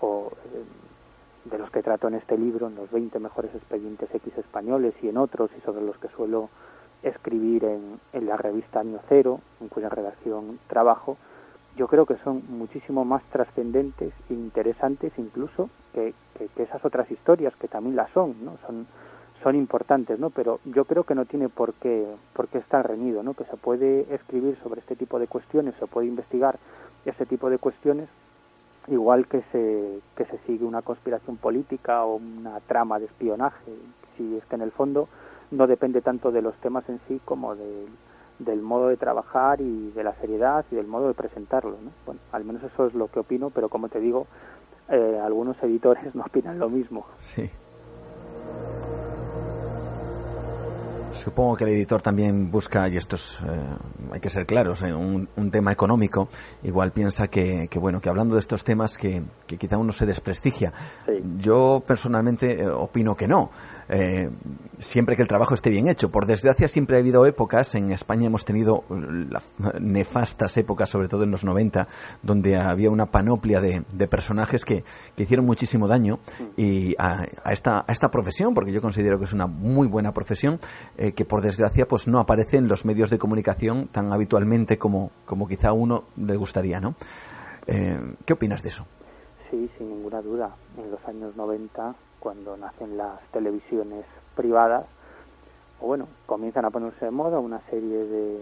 o eh, de los que trato en este libro, en los 20 mejores expedientes X españoles y en otros, y sobre los que suelo escribir en, en la revista Año Cero, en cuya redacción trabajo, yo creo que son muchísimo más trascendentes e interesantes incluso que, esas otras historias que también las son, ¿no? Son son importantes, ¿no? Pero yo creo que no tiene por qué, por qué estar reñido, ¿no? Que se puede escribir sobre este tipo de cuestiones, se puede investigar este tipo de cuestiones, igual que se, que se sigue una conspiración política o una trama de espionaje, si es que en el fondo no depende tanto de los temas en sí como del modo de trabajar y de la seriedad y del modo de presentarlo, ¿no? Bueno, al menos eso es lo que opino, pero como te digo, eh, algunos editores no opinan lo mismo. Sí. Supongo que el editor también busca, y esto es, eh, hay que ser claros, eh, un, tema económico. Igual piensa que, bueno, que hablando de estos temas que, quizá uno se desprestigia. Yo personalmente opino que no. Siempre que el trabajo esté bien hecho. Por desgracia siempre ha habido épocas, en España hemos tenido nefastas épocas, sobre todo en los 90, donde había una panoplia de, personajes que, hicieron muchísimo daño y a, esta, a esta profesión, porque yo considero que es una muy buena profesión que por desgracia pues no aparece en los medios de comunicación tan habitualmente como, como quizá uno le gustaría, ¿no? Eh, ¿Qué opinas de eso? Sí, sin ninguna duda. En los años 90, cuando nacen las televisiones privadas, bueno, comienzan a ponerse de moda una serie de,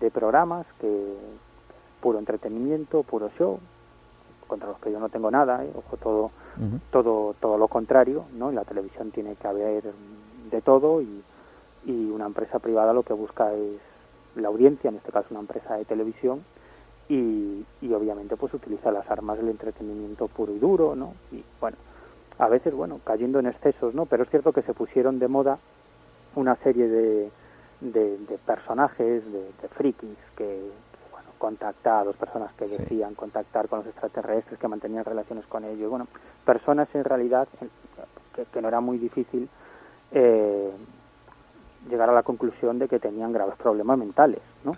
de programas que puro entretenimiento, puro show, contra los que yo no tengo nada, ¿eh? ojo, todo, todo, todo lo contrario, ¿no? En la televisión tiene que haber de todo y, y una empresa privada lo que busca es la audiencia, en este caso una empresa de televisión, y, y obviamente pues utiliza las armas del entretenimiento puro y duro, ¿no? Y bueno, a veces, bueno, cayendo en excesos, ¿no? Pero es cierto que se pusieron de moda una serie de, de, personajes, de, de frikis que, contactados, personas que decían contactar con los extraterrestres, que mantenían relaciones con ellos. Bueno, personas en realidad que, no era muy difícil eh, llegar a la conclusión de que tenían graves problemas mentales, ¿no?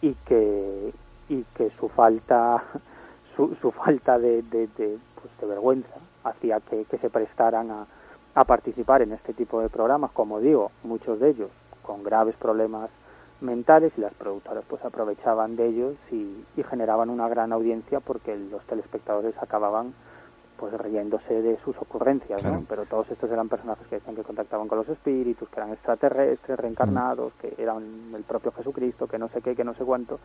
Y que y que su falta su, su falta de, de, de, pues de vergüenza hacía que, que se prestaran a, a participar en este tipo de programas, como digo, muchos de ellos con graves problemas mentales y las productoras pues aprovechaban de ellos y, generaban una gran audiencia porque los telespectadores acababan pues riéndose de sus ocurrencias, ¿no? Pero todos estos eran personajes que decían que contactaban con los espíritus, que eran extraterrestres, reencarnados, que eran el propio Jesucristo, que no sé qué, que no sé cuánto,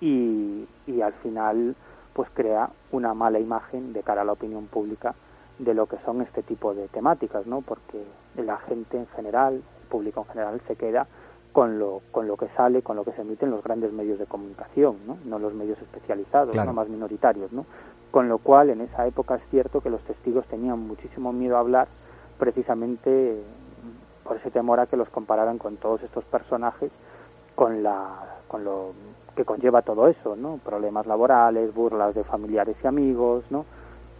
y, y al final pues crea una mala imagen de cara a la opinión pública de lo que son este tipo de temáticas, ¿no? Porque la gente en general, el público en general se queda con lo, con lo que sale, con lo que se emite en los grandes medios de comunicación, no, no los medios especializados, no más minoritarios, ¿no? Con lo cual, en esa época es cierto que los testigos tenían muchísimo miedo a hablar, precisamente por ese temor a que los compararan con todos estos personajes, con la, con lo que conlleva todo eso, ¿no? Problemas laborales, burlas de familiares y amigos, ¿no?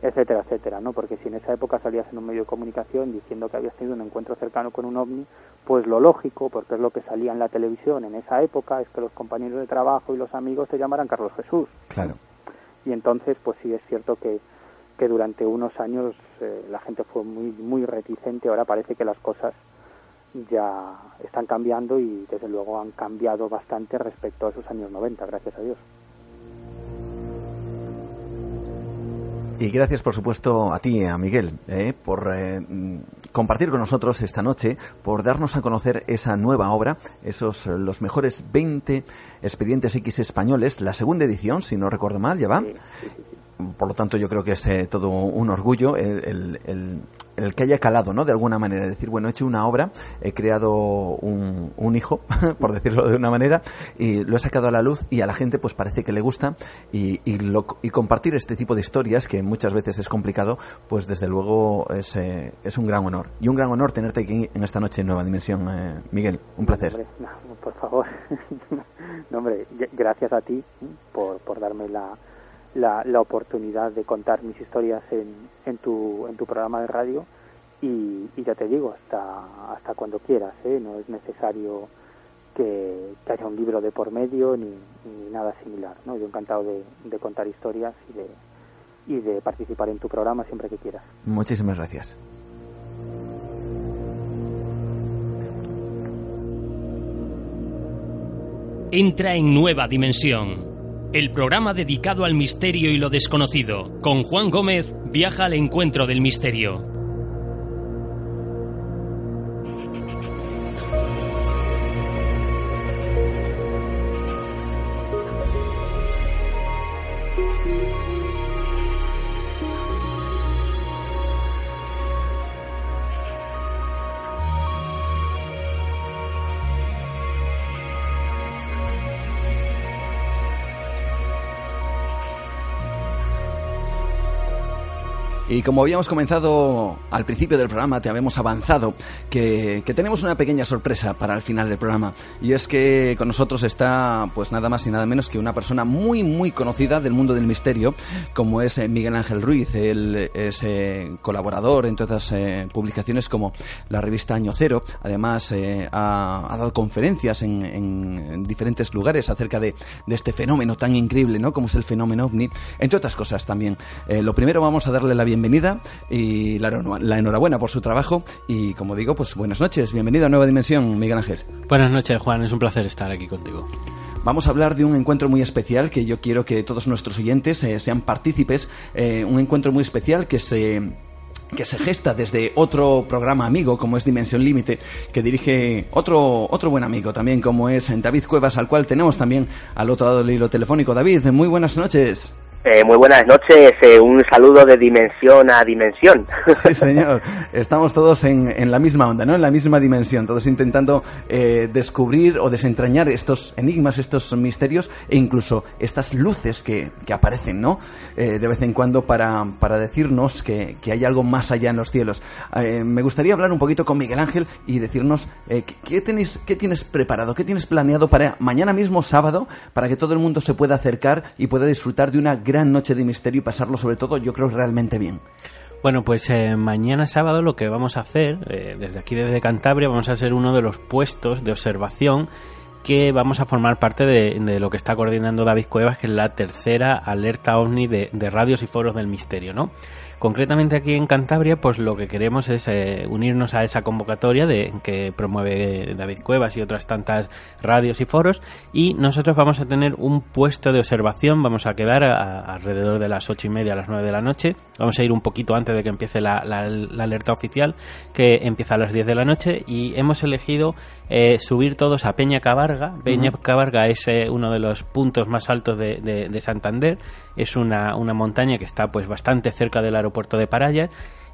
Etcétera, etcétera, ¿no? Porque si en esa época salías en un medio de comunicación diciendo que habías tenido un encuentro cercano con un ovni, pues lo lógico, porque es lo que salía en la televisión en esa época, es que los compañeros de trabajo y los amigos te llamaran Carlos Jesús. Claro. Y entonces, pues sí es cierto que, que durante unos años eh, la gente fue muy, muy reticente, ahora parece que las cosas ya están cambiando y desde luego han cambiado bastante respecto a esos años 90, gracias a Dios. Y gracias, por supuesto, a ti, a Miguel, eh, por eh, compartir con nosotros esta noche, por darnos a conocer esa nueva obra, esos eh, los mejores 20 expedientes X españoles, la segunda edición, si no recuerdo mal, ya va. Por lo tanto, yo creo que es todo un orgullo el, el que haya calado, ¿no? De alguna manera, decir, bueno, he hecho una obra, he creado un, un hijo, por decirlo de una manera, y lo he sacado a la luz y a la gente pues parece que le gusta y, y, y compartir este tipo de historias, que muchas veces es complicado, pues desde luego es, eh, es un gran honor. Y un gran honor tenerte aquí en esta noche en Nueva Dimensión, eh, Miguel. Un placer. por favor. no, hombre, gracias a ti por, por darme la, la, la, oportunidad de contar mis historias en, en, tu, en tu programa de radio y, ya te digo, hasta, hasta cuando quieras, ¿eh? no es necesario que, haya un libro de por medio ni, nada similar. ¿no? Yo encantado de, de contar historias y de, y de participar en tu programa siempre que quieras. Muchísimas gracias. Entra en nueva dimensión el programa dedicado al misterio y lo desconocido. Con Juan Gómez viaja al encuentro del misterio. Y como habíamos comenzado al principio del programa, te habíamos avanzado que, tenemos una pequeña sorpresa para el final del programa. Y es que con nosotros está, pues nada más y nada menos que una persona muy, muy conocida del mundo del misterio, como es eh, Miguel Ángel Ruiz. Él es eh, colaborador en todas eh, publicaciones como la revista Año Cero. Además, ha, dado conferencias en, diferentes lugares acerca de, de, este fenómeno tan increíble, ¿no? Como es el fenómeno ovni. Entre otras cosas también. lo primero vamos a darle la bienvenida bienvenida y la, la, enhorabuena por su trabajo. Y como digo, pues buenas noches, bienvenido a Nueva Dimensión, Miguel Ángel. Buenas noches, Juan, es un placer estar aquí contigo. Vamos a hablar de un encuentro muy especial que yo quiero que todos nuestros oyentes eh, sean partícipes. Eh, un encuentro muy especial que se que se gesta desde otro programa amigo como es Dimensión Límite, que dirige otro, otro buen amigo también como es David Cuevas, al cual tenemos también al otro lado del hilo telefónico. David, muy buenas noches. Eh, muy buenas noches, eh, un saludo de dimensión a dimensión. Sí, señor, estamos todos en, en, la misma onda, ¿no? En la misma dimensión, todos intentando eh, descubrir o desentrañar estos enigmas, estos misterios e incluso estas luces que, que aparecen, ¿no? de vez en cuando para, para decirnos que, que, hay algo más allá en los cielos. me gustaría hablar un poquito con Miguel Ángel y decirnos ¿qué, tenéis, qué tienes preparado, qué tienes planeado para mañana mismo sábado, para que todo el mundo se pueda acercar y pueda disfrutar de una gran noche de misterio y pasarlo sobre todo yo creo realmente bien. Bueno, pues eh, mañana sábado lo que vamos a hacer, eh, desde aquí desde Cantabria, vamos a ser uno de los puestos de observación que vamos a formar parte de, lo que está coordinando David Cuevas, que es la tercera alerta ovni de radios y foros del misterio, ¿no? Concretamente aquí en Cantabria, pues lo que queremos es eh, unirnos a esa convocatoria de que promueve David Cuevas y otras tantas radios y foros y nosotros vamos a tener un puesto de observación, vamos a quedar alrededor de las ocho y media a las nueve de la noche, vamos a ir un poquito antes de que empiece la, alerta oficial que empieza a las 10 de la noche y hemos elegido eh, subir todos a Peña Cabarga. Peña Cabarga es eh, uno de los puntos más altos de, de Santander es una, una montaña que está pues bastante cerca del aeropuerto de Parayas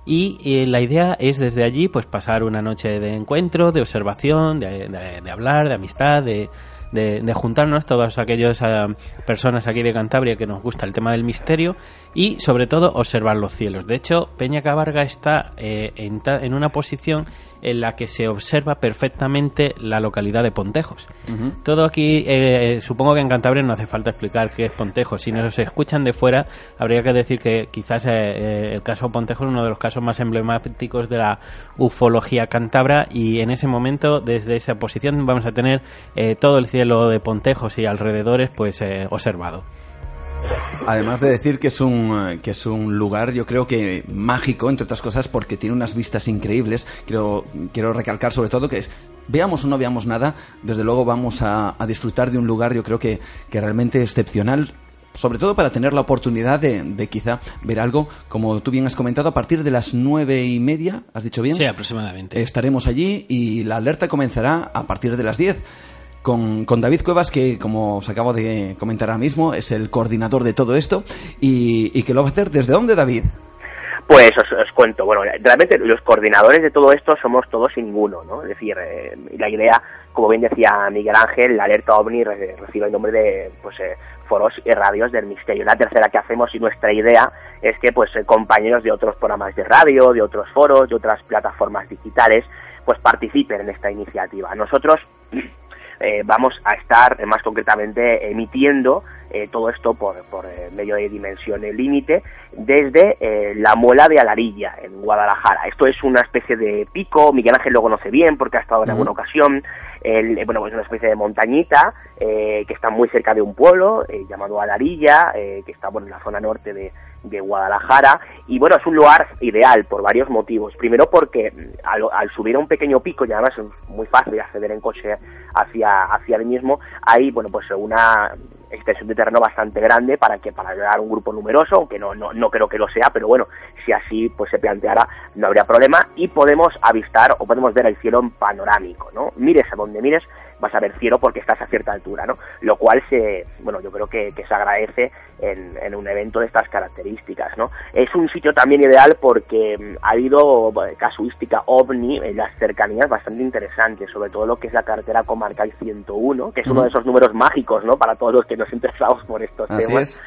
y eh, la idea es desde allí pues pasar una noche de encuentro, de observación, de, de, hablar, de amistad, de, de, juntarnos todas aquellas eh, personas aquí de Cantabria que nos gusta el tema del misterio y sobre todo observar los cielos. De hecho, Peña Cabarga está eh, en, en, una posición en la que se observa perfectamente la localidad de Pontejos. Todo aquí, eh, supongo que en Cantabria no hace falta explicar qué es Pontejos. Si nos escuchan de fuera, habría que decir que quizás eh, eh, el caso Pontejos es uno de los casos más emblemáticos de la ufología cántabra y en ese momento, desde esa posición, vamos a tener todo el cielo de Pontejos y alrededores pues observado. Además de decir que es un que es un lugar, yo creo que mágico, entre otras cosas, porque tiene unas vistas increíbles. Quiero, quiero recalcar sobre todo que es veamos o no veamos nada, desde luego vamos a, disfrutar de un lugar, yo creo que, que realmente excepcional, sobre todo para tener la oportunidad de, de, quizá ver algo, como tú bien has comentado, a partir de las nueve y media, ¿has dicho bien? Sí, aproximadamente. Estaremos allí y la alerta comenzará a partir de las diez con, con, David Cuevas, que como os acabo de comentar ahora mismo, es el coordinador de todo esto y, y que lo va a hacer desde dónde, David. Pues os, cuento, bueno, realmente los coordinadores de todo esto somos todos y ninguno, ¿no? Es decir, eh, la idea, como bien decía Miguel Ángel, la alerta OVNI recibe el nombre de, pues, eh, foros y radios del misterio. La tercera que hacemos y nuestra idea es que, pues, eh, compañeros de otros programas de radio, de otros foros, de otras plataformas digitales, pues participen en esta iniciativa. Nosotros eh, vamos a estar eh, más concretamente emitiendo eh, todo esto por, por medio de dimensión límite desde la muela de Alarilla en Guadalajara. Esto es una especie de pico, Miguel Ángel lo conoce bien porque ha estado en alguna ocasión, el, bueno, es una especie de montañita que está muy cerca de un pueblo llamado Alarilla, que está bueno, en la zona norte de, de Guadalajara y bueno, es un lugar ideal por varios motivos. Primero porque mm, al, subir a un pequeño pico, y además es muy fácil acceder en coche hacia, hacia el mismo, hay bueno pues una extensión de terreno bastante grande para que para llegar a un grupo numeroso, aunque no, no, no creo que lo sea, pero bueno, si así pues se planteara no habría problema y podemos avistar o podemos ver el cielo en panorámico, ¿no? Mires a donde mires, vas a ver cielo porque estás a cierta altura, ¿no? Lo cual se, bueno, yo creo que, se agradece en, un evento de estas características, ¿no? Es un sitio también ideal porque mm, ha habido casuística ovni en las cercanías bastante interesante, sobre todo lo que es la carretera comarcal 101, que es uno de esos números mágicos, ¿no? Para todos los que nos interesamos por estos temas.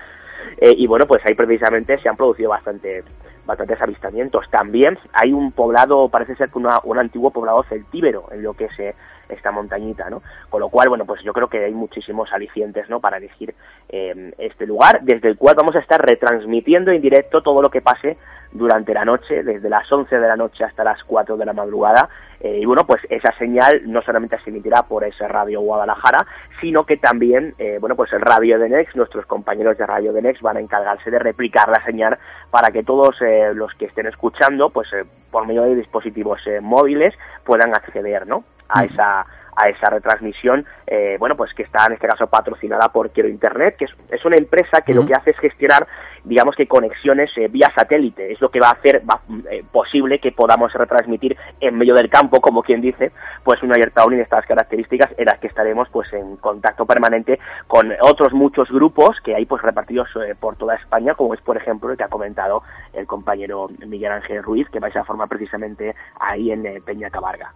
Eh, y bueno, pues ahí precisamente se han producido bastante bastantes avistamientos. También hay un poblado, parece ser que un antiguo poblado celtíbero en lo que es eh, esta montañita, ¿no? Con lo cual, bueno, pues yo creo que hay muchísimos alicientes, ¿no? Para elegir eh, este lugar, desde el cual vamos a estar retransmitiendo en directo todo lo que pase durante la noche, desde las 11 de la noche hasta las 4 de la madrugada. Eh, y bueno, pues esa señal no solamente se emitirá por ese radio Guadalajara, sino que también, eh, bueno, pues el radio de Next, nuestros compañeros de radio de Next van a encargarse de replicar la señal para que todos los que estén escuchando, pues por medio de dispositivos móviles puedan acceder, ¿no? a esa a esa retransmisión, eh, bueno, pues que está en este caso patrocinada por Quiero Internet, que es, una empresa que lo que hace es gestionar digamos que conexiones eh, vía satélite. Es lo que va a hacer eh, posible que podamos retransmitir en medio del campo, como quien dice, pues una alerta OVNI de estas características en las que estaremos pues en contacto permanente con otros muchos grupos que hay pues repartidos eh, por toda España, como es por ejemplo el que ha comentado el compañero Miguel Ángel Ruiz, que vais a formar precisamente ahí en Peña Cabarga.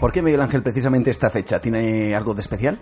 ¿Por qué Miguel Ángel precisamente esta fecha? ¿Tiene algo de especial?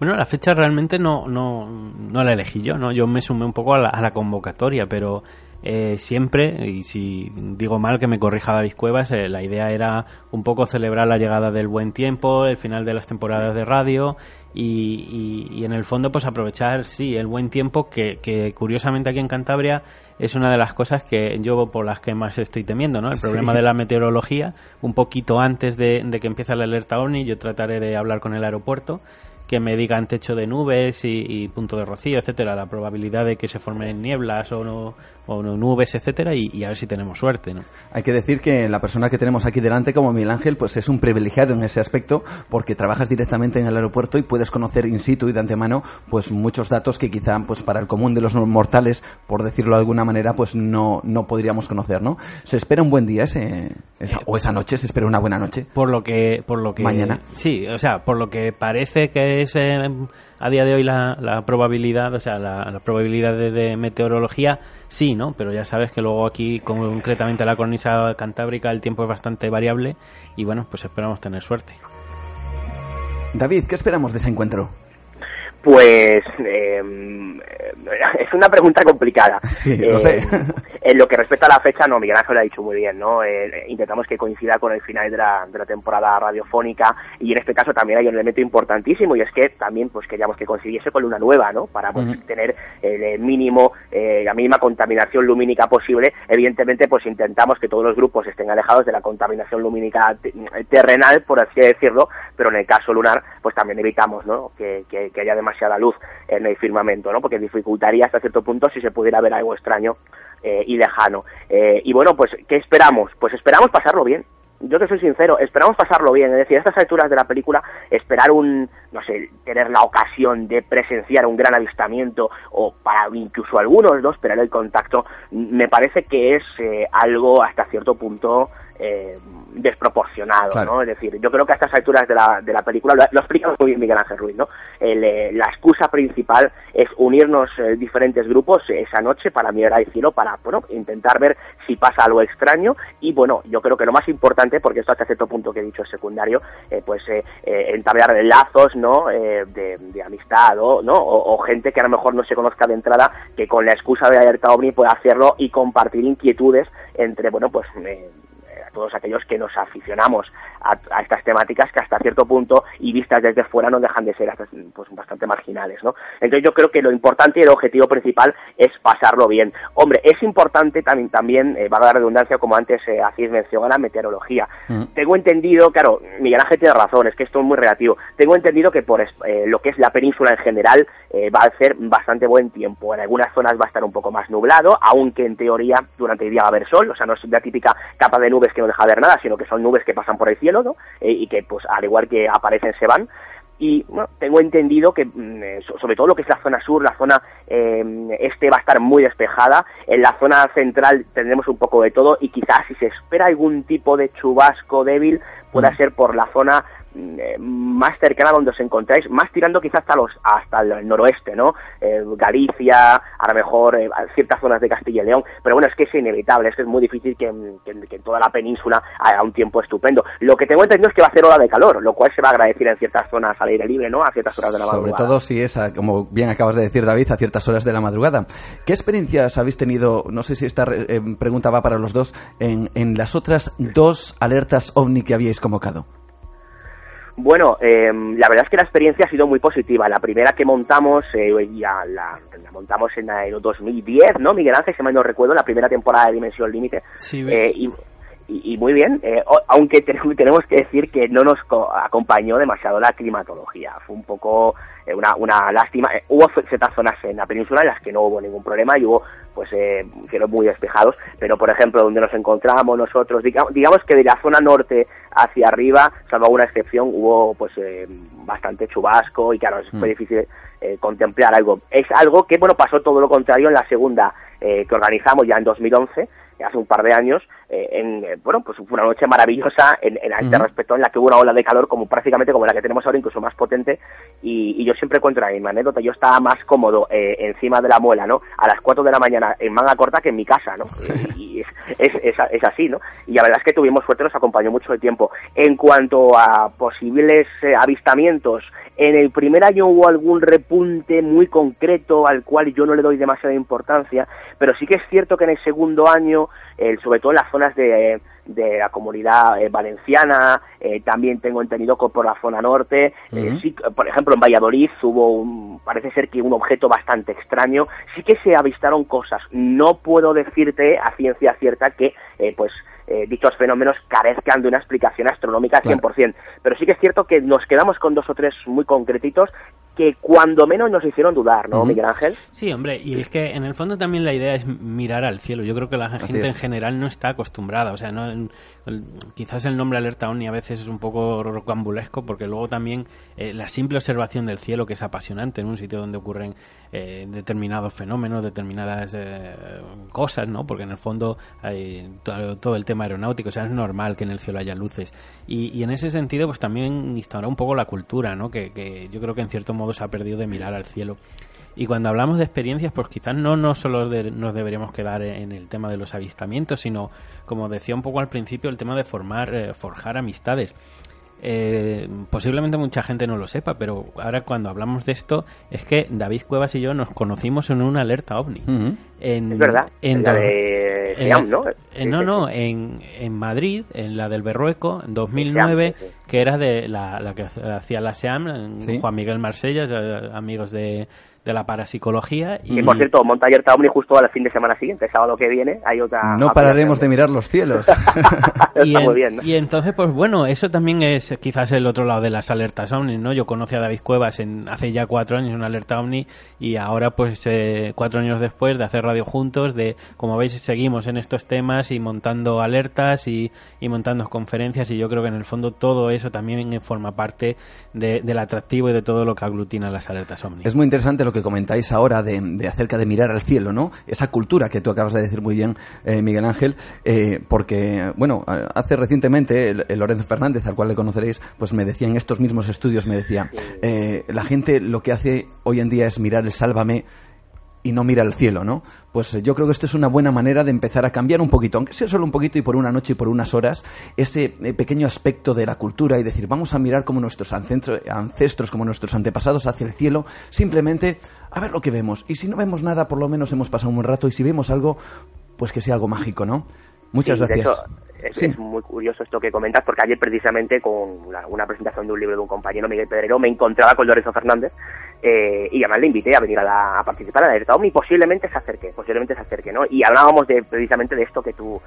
Bueno, la fecha realmente no, no, no la elegí yo, ¿no? Yo me sumé un poco a la, convocatoria, pero eh, siempre, y si digo mal que me corrija David Cuevas, eh, la idea era un poco celebrar la llegada del buen tiempo, el final de las temporadas de radio y, y, en el fondo pues aprovechar, sí, el buen tiempo que, que, curiosamente aquí en Cantabria es una de las cosas que yo por las que más estoy temiendo, ¿no? El problema de la meteorología, un poquito antes de, de que empiece la alerta OVNI, yo trataré de hablar con el aeropuerto que me digan techo de nubes y, punto de rocío, etcétera, la probabilidad de que se formen nieblas o no, o nubes, etcétera, y, a ver si tenemos suerte, ¿no? Hay que decir que la persona que tenemos aquí delante, como Miguel Ángel, pues es un privilegiado en ese aspecto, porque trabajas directamente en el aeropuerto y puedes conocer in situ y de antemano, pues muchos datos que quizá, pues para el común de los mortales, por decirlo de alguna manera, pues no, no podríamos conocer, ¿no? Se espera un buen día ese, esa, o esa noche, se espera una buena noche. Por lo que, por lo que mañana. Sí, o sea, por lo que parece que es eh, a día de hoy la, probabilidad, o sea, la, probabilidad de, meteorología, sí, ¿no? Pero ya sabes que luego aquí, concretamente la cornisa cantábrica, el tiempo es bastante variable y bueno, pues esperamos tener suerte. David, ¿qué esperamos de ese encuentro? Pues em, es una pregunta complicada. Sí, lo sé. Eh, en lo que respecta a la fecha, no, Miguel Ángel lo ha dicho muy bien, ¿no? Eh, intentamos que coincida con el final de la, de la temporada radiofónica y en este caso también hay un elemento importantísimo y es que también pues queríamos que coincidiese con luna nueva, ¿no? Para pues, tener el mínimo, eh, la mínima contaminación lumínica posible. Evidentemente, pues intentamos que todos los grupos estén alejados de la contaminación lumínica terrenal, por así decirlo, pero en el caso lunar, pues también evitamos, ¿no? Que, que, haya demasiada luz en el firmamento, ¿no? Porque dificultaría hasta cierto punto si se pudiera ver algo extraño eh, y lejano. Eh, y bueno, pues, ¿qué esperamos? Pues esperamos pasarlo bien. Yo te soy sincero, esperamos pasarlo bien, es decir, a estas alturas de la película, esperar un, no sé, tener la ocasión de presenciar un gran avistamiento o para incluso algunos, ¿no? Esperar el contacto, me parece que es eh, algo hasta cierto punto eh, desproporcionado, ¿no? Es decir, yo creo que a estas alturas de la, de la película, lo, explica muy bien Miguel Ángel Ruiz, ¿no? Eh, la excusa principal es unirnos eh, diferentes grupos esa noche para mirar al cielo, para, bueno, intentar ver si pasa algo extraño y, bueno, yo creo que lo más importante, porque esto hasta cierto punto que he dicho es secundario, pues entablar lazos, ¿no? De, amistad, o, ¿no? O, gente que a lo mejor no se conozca de entrada, que con la excusa de alerta OVNI pueda hacerlo y compartir inquietudes entre, bueno, pues todos aquellos que nos aficionamos a, estas temáticas que hasta cierto punto y vistas desde fuera no dejan de ser pues, bastante marginales, ¿no? Entonces yo creo que lo importante y el objetivo principal es pasarlo bien. Hombre, es importante también, también eh, va a dar redundancia, como antes eh, hacéis mención a la meteorología. Mm. Tengo entendido, claro, Miguel Ángel tiene razón, es que esto es muy relativo. Tengo entendido que por eh, lo que es la península en general va a ser bastante buen tiempo. En algunas zonas va a estar un poco más nublado, aunque en teoría durante el día va a haber sol, o sea, no es la típica capa de nubes que no deja ver nada, sino que son nubes que pasan por el cielo, ¿no? Eh, y que, pues, al igual que aparecen, se van y bueno, tengo entendido que mm, eh, sobre todo lo que es la zona sur, la zona em, este va a estar muy despejada, en la zona central tendremos un poco de todo y quizás si se espera algún tipo de chubasco débil pueda mm. ser por la zona eh, más cercana a donde os encontráis, más tirando quizás hasta los hasta el noroeste, ¿no? Eh, Galicia, a lo mejor eh, ciertas zonas de Castilla y León, pero bueno, es que es inevitable, es que es muy difícil que, en toda la península haya un tiempo estupendo. Lo que tengo entendido es que va a ser hora de calor, lo cual se va a agradecer en ciertas zonas al aire libre, ¿no? A ciertas horas de la madrugada. Sobre todo si es, como bien acabas de decir David, a ciertas horas de la madrugada. ¿Qué experiencias habéis tenido, no sé si esta pregunta va para los dos, en, en las otras dos alertas ovni que habíais convocado? Bueno, eh, la verdad es que la experiencia ha sido muy positiva. La primera que montamos, eh, ya la, montamos en el 2010, ¿no? Miguel Ángel, si mal no recuerdo, la primera temporada de Dimensión Límite. Sí, eh, y, muy bien, eh, aunque tenemos que decir que no nos acompañó demasiado la climatología. Fue un poco eh, una, una lástima. Eh, hubo ciertas zonas en la península en las que no hubo ningún problema y hubo pues eh, cielos muy despejados, pero por ejemplo donde nos encontramos nosotros, digamos, digamos que de la zona norte hacia arriba, salvo alguna excepción, hubo pues bastante chubasco y claro, es muy mm. difícil contemplar algo. Es algo que bueno pasó todo lo contrario en la segunda que organizamos ya en 2011 hace un par de años, eh, en, eh, bueno, pues fue una noche maravillosa en, en este respecto, en la que hubo una ola de calor como prácticamente como la que tenemos ahora, incluso más potente, y, yo siempre cuento la misma anécdota, yo estaba más cómodo eh, encima de la muela, ¿no? A las 4 de la mañana en manga corta que en mi casa, ¿no? y es, es, es, así, ¿no? Y la verdad es que tuvimos suerte, nos acompañó mucho el tiempo. En cuanto a posibles avistamientos, en el primer año hubo algún repunte muy concreto al cual yo no le doy demasiada importancia, pero sí que es cierto que en el segundo año, sobre todo en las zonas de, la comunidad eh, valenciana, eh, también tengo entendido que por la zona norte, eh, sí, por ejemplo en Valladolid hubo un, parece ser que un objeto bastante extraño, sí que se avistaron cosas, no puedo decirte a ciencia cierta que pues eh, dichos fenómenos carezcan de una explicación astronómica al 100%. Pero sí que es cierto que nos quedamos con dos o tres muy concretitos que cuando menos nos hicieron dudar, ¿no, Miguel Ángel? Sí, hombre, y es que en el fondo también la idea es mirar al cielo. Yo creo que la gente en general no está acostumbrada, o sea, no quizás el nombre alerta OVNI a veces es un poco rocambulesco porque luego también eh, la simple observación del cielo que es apasionante en un sitio donde ocurren eh, determinados fenómenos, determinadas eh, cosas, ¿no? Porque en el fondo todo, el tema aeronáutico, o sea, es normal que en el cielo haya luces. Y, en ese sentido, pues también instaura un poco la cultura, ¿no? Que, que yo creo que en cierto modo se ha perdido de mirar al cielo. Y cuando hablamos de experiencias, pues quizás no, no solo nos deberíamos quedar en el tema de los avistamientos, sino, como decía un poco al principio, el tema de formar, eh, forjar amistades. Eh, posiblemente mucha gente no lo sepa, pero ahora cuando hablamos de esto es que David Cuevas y yo nos conocimos en una alerta ovni. en, es verdad. En, ¿no? no, no, en, en Madrid, en la del Berrueco, en 2009, que era de la, la que hacía la SEAM, Juan Miguel Marsella, amigos de, de la parapsicología. Y, por cierto, monta ayer Omni justo al fin de semana siguiente, sábado que viene, hay otra... No pararemos de mirar los cielos. y, muy bien, y entonces, pues bueno, eso también es quizás el otro lado de las alertas Omni, ¿no? Yo conocí a David Cuevas en, hace ya cuatro años, una alerta Omni, y ahora pues eh, cuatro años después de hacer radio juntos, de, como veis, seguimos en estos temas y montando alertas y, y montando conferencias, y yo creo que en el fondo todo eso también forma parte del atractivo y de todo lo que aglutina las alertas Omni. Es muy interesante lo que comentáis ahora de, acerca de mirar al cielo, ¿no? Esa cultura que tú acabas de decir muy bien, eh, Miguel Ángel, eh, porque, bueno, hace recientemente Lorenzo Fernández, al cual le conoceréis, pues me decía en estos mismos estudios, me decía, eh, la gente lo que hace hoy en día es mirar el sálvame y no mira al cielo, ¿no? Pues eh, yo creo que esto es una buena manera de empezar a cambiar un poquito, aunque sea solo un poquito y por una noche y por unas horas, ese eh, pequeño aspecto de la cultura y decir, vamos a mirar como nuestros ancestros, como nuestros antepasados hacia el cielo, simplemente a ver lo que vemos. Y si no vemos nada, por lo menos hemos pasado un buen rato y si vemos algo, pues que sea algo mágico, ¿no? Muchas gracias. Es, muy curioso esto que comentas, porque ayer precisamente con una presentación de un libro de un compañero, Miguel Pedrero, me encontraba con Lorenzo Fernández eh, y además le invité a venir a, la, a participar en la alerta OVNI, posiblemente se acerque, posiblemente se acerque, ¿no? Y hablábamos de precisamente de esto que tú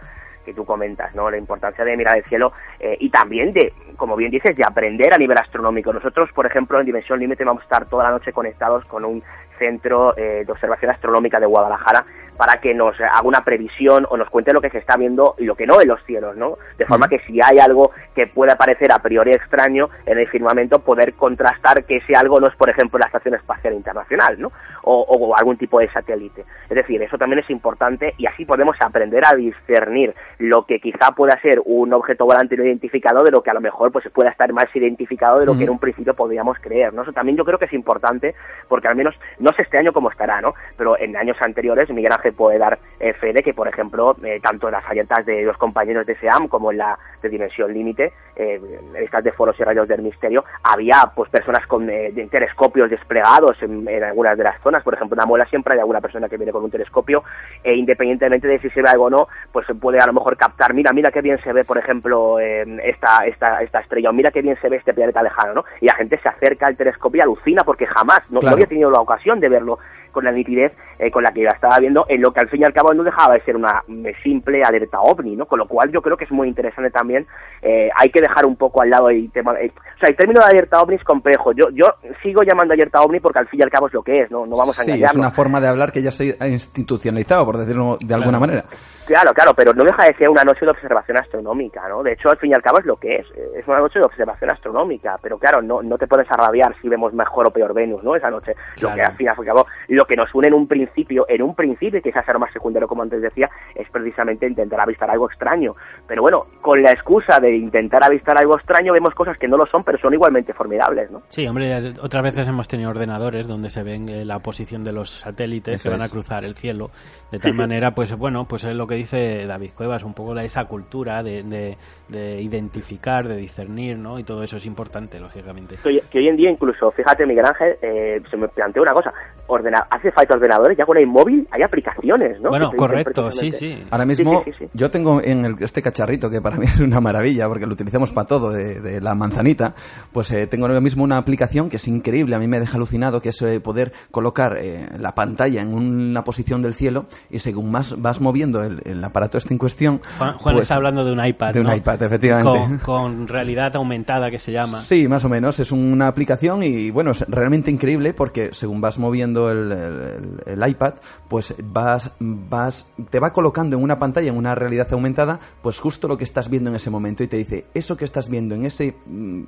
que tú comentas, ¿no? La importancia de mirar el cielo eh, y también de, como bien dices, de aprender a nivel astronómico. Nosotros, por ejemplo, en Dimensión Límite vamos a estar toda la noche conectados con un centro eh, de observación astronómica de Guadalajara para que nos haga una previsión o nos cuente lo que se está viendo y lo que no en los cielos, ¿no? De forma que si hay algo que pueda parecer a priori extraño en el firmamento, poder contrastar que ese algo no es, por ejemplo, la Estación Espacial Internacional, ¿no? O, algún tipo de satélite. Es decir, eso también es importante y así podemos aprender a discernir lo que quizá pueda ser un objeto volante no identificado de lo que a lo mejor pues pueda estar más identificado de lo que en un principio podríamos creer, ¿no? Eso también yo creo que es importante porque al menos no sé este año cómo estará, ¿no? Pero en años anteriores Miguel Ángel puede dar eh, fe de que, por ejemplo, eh, tanto en las alertas de los compañeros de SEAM como en la de Dimensión Límite, eh, estas de foros y rayos del misterio, había pues personas con telescopios desplegados en, algunas de las zonas, por ejemplo, en la Muela siempre hay alguna persona que viene con un telescopio e independientemente de si se ve algo o no, pues se puede a lo mejor captar, mira, mira qué bien se ve, por ejemplo, esta, esta, esta estrella, o mira qué bien se ve este planeta lejano, ¿no? Y la gente se acerca al telescopio y alucina porque jamás, no, no había tenido la ocasión de verlo con la nitidez eh, con la que la estaba viendo, en lo que al fin y al cabo no dejaba de ser una simple alerta ovni, ¿no? Con lo cual yo creo que es muy interesante también, eh, hay que dejar un poco al lado el tema, eh, o sea, el término de alerta ovni es complejo, yo, yo sigo llamando alerta ovni porque al fin y al cabo es lo que es, no, no vamos a sí, es una forma de hablar que ya se ha institucionalizado, por decirlo de alguna manera. Claro, claro, pero no deja de ser una noche de observación astronómica, ¿no? De hecho, al fin y al cabo es lo que es, es una noche de observación astronómica, pero claro, no, no te puedes arrabiar si vemos mejor o peor Venus, ¿no? Esa noche. Lo que al fin y al cabo, lo que nos une en un principio, en un principio, quizás sea más secundario, como antes decía, es precisamente intentar avistar algo extraño. Pero bueno, con la excusa de intentar avistar algo extraño, vemos cosas que no lo son, pero son igualmente formidables, ¿no? Sí, hombre, otras veces hemos tenido ordenadores donde se ven eh, la posición de los satélites que van a cruzar el cielo, de tal manera, pues bueno, pues es lo que dice David Cuevas, un poco esa cultura de, de, identificar, de discernir, ¿no? Y todo eso es importante, lógicamente. Que hoy, en día incluso, fíjate Miguel Ángel, eh, se me planteó una cosa, ordena, hace falta ordenadores, ya con el móvil hay aplicaciones, ¿no? Bueno, correcto, sí, sí. Ahora mismo yo tengo en este cacharrito, que para mí es una maravilla, porque lo utilizamos para todo, de, la manzanita, pues eh, tengo ahora mismo una aplicación que es increíble, a mí me deja alucinado, que es eh, poder colocar la pantalla en una posición del cielo y según más vas moviendo el, aparato este en cuestión... Juan, pues está hablando de un iPad, De un iPad, efectivamente. Con, realidad aumentada que se llama. Sí, más o menos. Es una aplicación y bueno, es realmente increíble porque según vas moviendo el, iPad, pues vas, vas, te va colocando en una pantalla, en una realidad aumentada, pues justo lo que estás viendo en ese momento y te dice, eso que estás viendo en ese mm,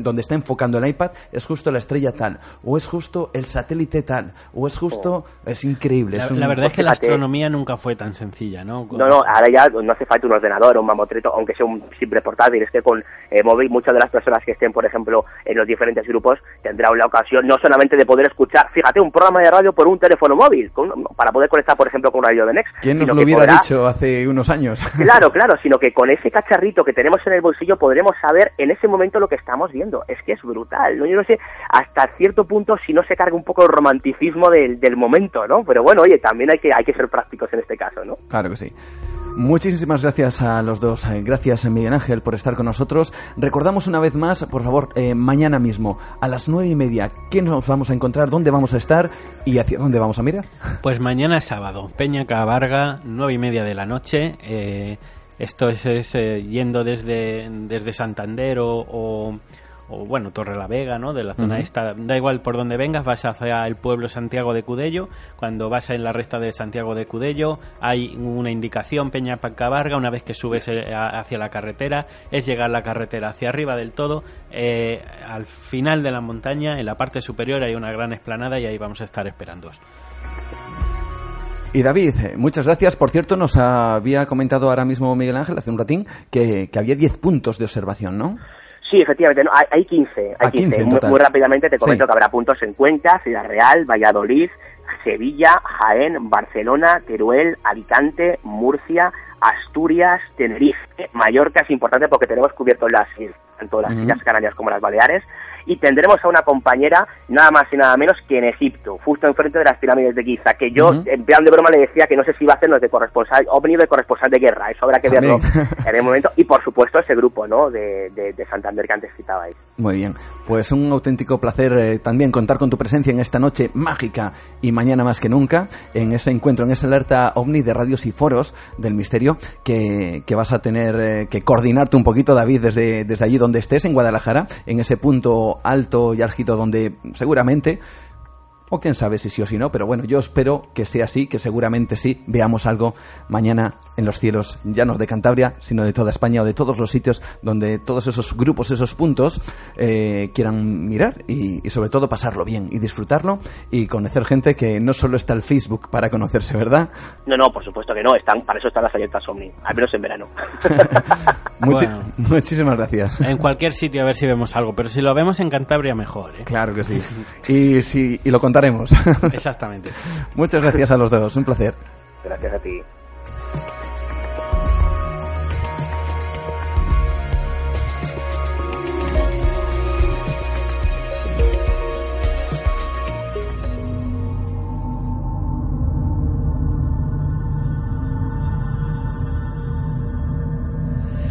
donde está enfocando el iPad es justo la estrella tal, o es justo el satélite tal, o es justo... Oh. Es increíble. La, verdad es que la astronomía nunca fue tan sencilla, ¿no? No, no, ahora ya no hace falta un ordenador o un mamotreto, aunque sea un simple portátil. Es que con eh, móvil muchas de las personas que estén, por ejemplo, en los diferentes grupos, tendrán la ocasión no solamente de poder escuchar, fíjate, un programa de radio por un teléfono móvil, para poder conectar, por ejemplo, con Radio de Next. ¿Quién nos lo hubiera dicho hace unos años? Claro, claro, sino que con ese cacharrito que tenemos en el bolsillo podremos saber en ese momento lo que estamos viendo. Es que es brutal, ¿no? Yo no sé hasta cierto punto si no se carga un poco el romanticismo del, del momento, ¿no? Pero bueno, oye, también hay que, hay que ser prácticos en este caso, ¿no? Claro que sí. Muchísimas gracias a los dos. Eh, gracias, Miguel Ángel, por estar con nosotros. Recordamos una vez más, por favor, eh, mañana mismo, a las nueve y media, ¿qué nos vamos a encontrar? ¿Dónde vamos a estar? ¿Y hacia dónde vamos a mirar? Pues mañana es sábado, Peña Cabarga, nueve y media de la noche. Eh, esto es, yendo desde, desde Santander o o bueno, Torre la Vega, ¿no? De la zona esta, da igual por donde vengas, vas hacia el pueblo Santiago de Cudello, cuando vas en la recta de Santiago de Cudello hay una indicación Peña Pancabarga, una vez que subes eh, hacia la carretera, es llegar la carretera hacia arriba del todo, eh, al final de la montaña, en la parte superior hay una gran explanada y ahí vamos a estar esperando. Y David, muchas gracias. Por cierto, nos había comentado ahora mismo Miguel Ángel hace un ratín que, que había 10 puntos de observación, ¿no? Sí, efectivamente, no, hay, 15. Hay 15. Muy, rápidamente te comento que habrá puntos en Cuenca, Ciudad Real, Valladolid, Sevilla, Jaén, Barcelona, Teruel, Alicante, Murcia, Asturias, Tenerife, Mallorca es importante porque tenemos cubierto las tanto las Islas Canarias como las Baleares, y tendremos a una compañera nada más y nada menos que en Egipto, justo enfrente de las pirámides de Giza, que yo en plan de broma le decía que no sé si va a hacernos de corresponsal, o venido de corresponsal de guerra, eso habrá que verlo en el momento, y por supuesto ese grupo ¿no? de, de, Santander que antes citabais. Muy bien, pues un auténtico placer eh, también contar con tu presencia en esta noche mágica y mañana más que nunca, en ese encuentro, en esa alerta ovni de radios y foros del misterio que, que vas a tener eh, que coordinarte un poquito, David, desde, desde allí donde estés, en Guadalajara, en ese punto alto y álgido donde seguramente o quién sabe si sí o si no, pero bueno, yo espero que sea así, que seguramente sí, veamos algo mañana en los cielos, ya no de Cantabria, sino de toda España o de todos los sitios donde todos esos grupos, esos puntos eh, quieran mirar y, sobre todo pasarlo bien y disfrutarlo y conocer gente que no solo está el Facebook para conocerse, ¿verdad? No, no, por supuesto que no, están para eso están las alertas Omni, al menos en verano. Muchísimas gracias. En cualquier sitio a ver si vemos algo, pero si lo vemos en Cantabria mejor. ¿eh? Claro que sí. Y, si, y lo contaremos. Exactamente. Muchas gracias a los dos, un placer. Gracias a ti.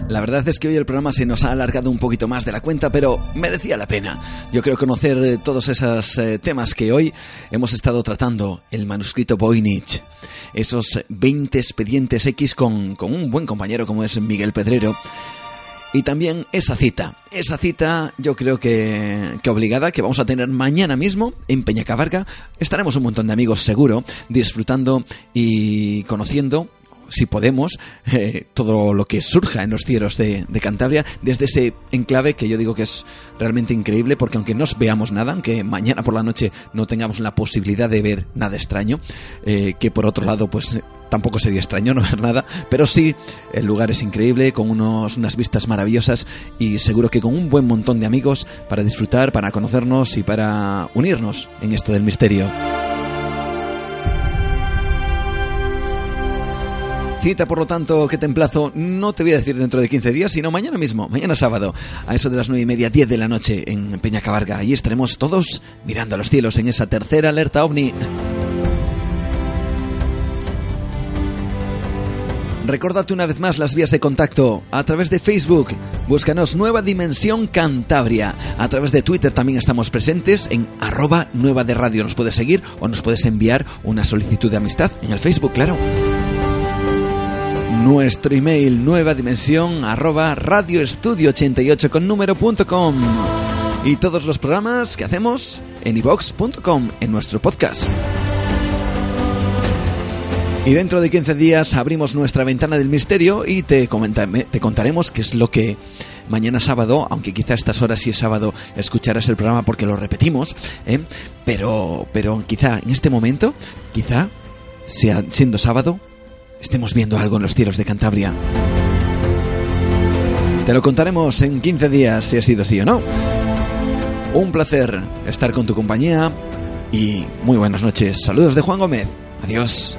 La verdad es que hoy el programa se nos ha alargado un poquito más de la cuenta, pero merecía la pena. Yo creo conocer eh, todos esos eh, temas que hoy hemos estado tratando. El manuscrito Voynich, esos 20 expedientes X con, con un buen compañero como es Miguel Pedrero. Y también esa cita, esa cita yo creo que, que, obligada que vamos a tener mañana mismo en Peñacabarga. Estaremos un montón de amigos seguro disfrutando y conociendo si podemos, eh, todo lo que surja en los cielos de, Cantabria, desde ese enclave que yo digo que es realmente increíble, porque aunque no veamos nada, aunque mañana por la noche no tengamos la posibilidad de ver nada extraño, eh, que por otro lado, pues tampoco sería extraño no ver nada, pero sí, el lugar es increíble, con unos, unas vistas maravillosas y seguro que con un buen montón de amigos para disfrutar, para conocernos y para unirnos en esto del misterio. Cita, por lo tanto, que te emplazo, no te voy a decir dentro de 15 días, sino mañana mismo, mañana sábado, a eso de las 9 y media, 10 de la noche en Peñacabarga. Allí estaremos todos mirando a los cielos en esa tercera alerta ovni. Recordate una vez más las vías de contacto a través de Facebook. Búscanos Nueva Dimensión Cantabria. A través de Twitter también estamos presentes en arroba nueva de radio. Nos puedes seguir o nos puedes enviar una solicitud de amistad en el Facebook, claro nuestro email nueva dimensión arroba radioestudio88 con número.com y todos los programas que hacemos en ivox.com en nuestro podcast. Y dentro de 15 días abrimos nuestra ventana del misterio y te, te contaremos qué es lo que mañana sábado, aunque quizá a estas horas si es sábado escucharás el programa porque lo repetimos, ¿eh? pero, pero quizá en este momento, quizá sea siendo sábado, estemos viendo algo en los cielos de Cantabria. Te lo contaremos en 15 días si ha sido así o no. Un placer estar con tu compañía y muy buenas noches. Saludos de Juan Gómez. Adiós.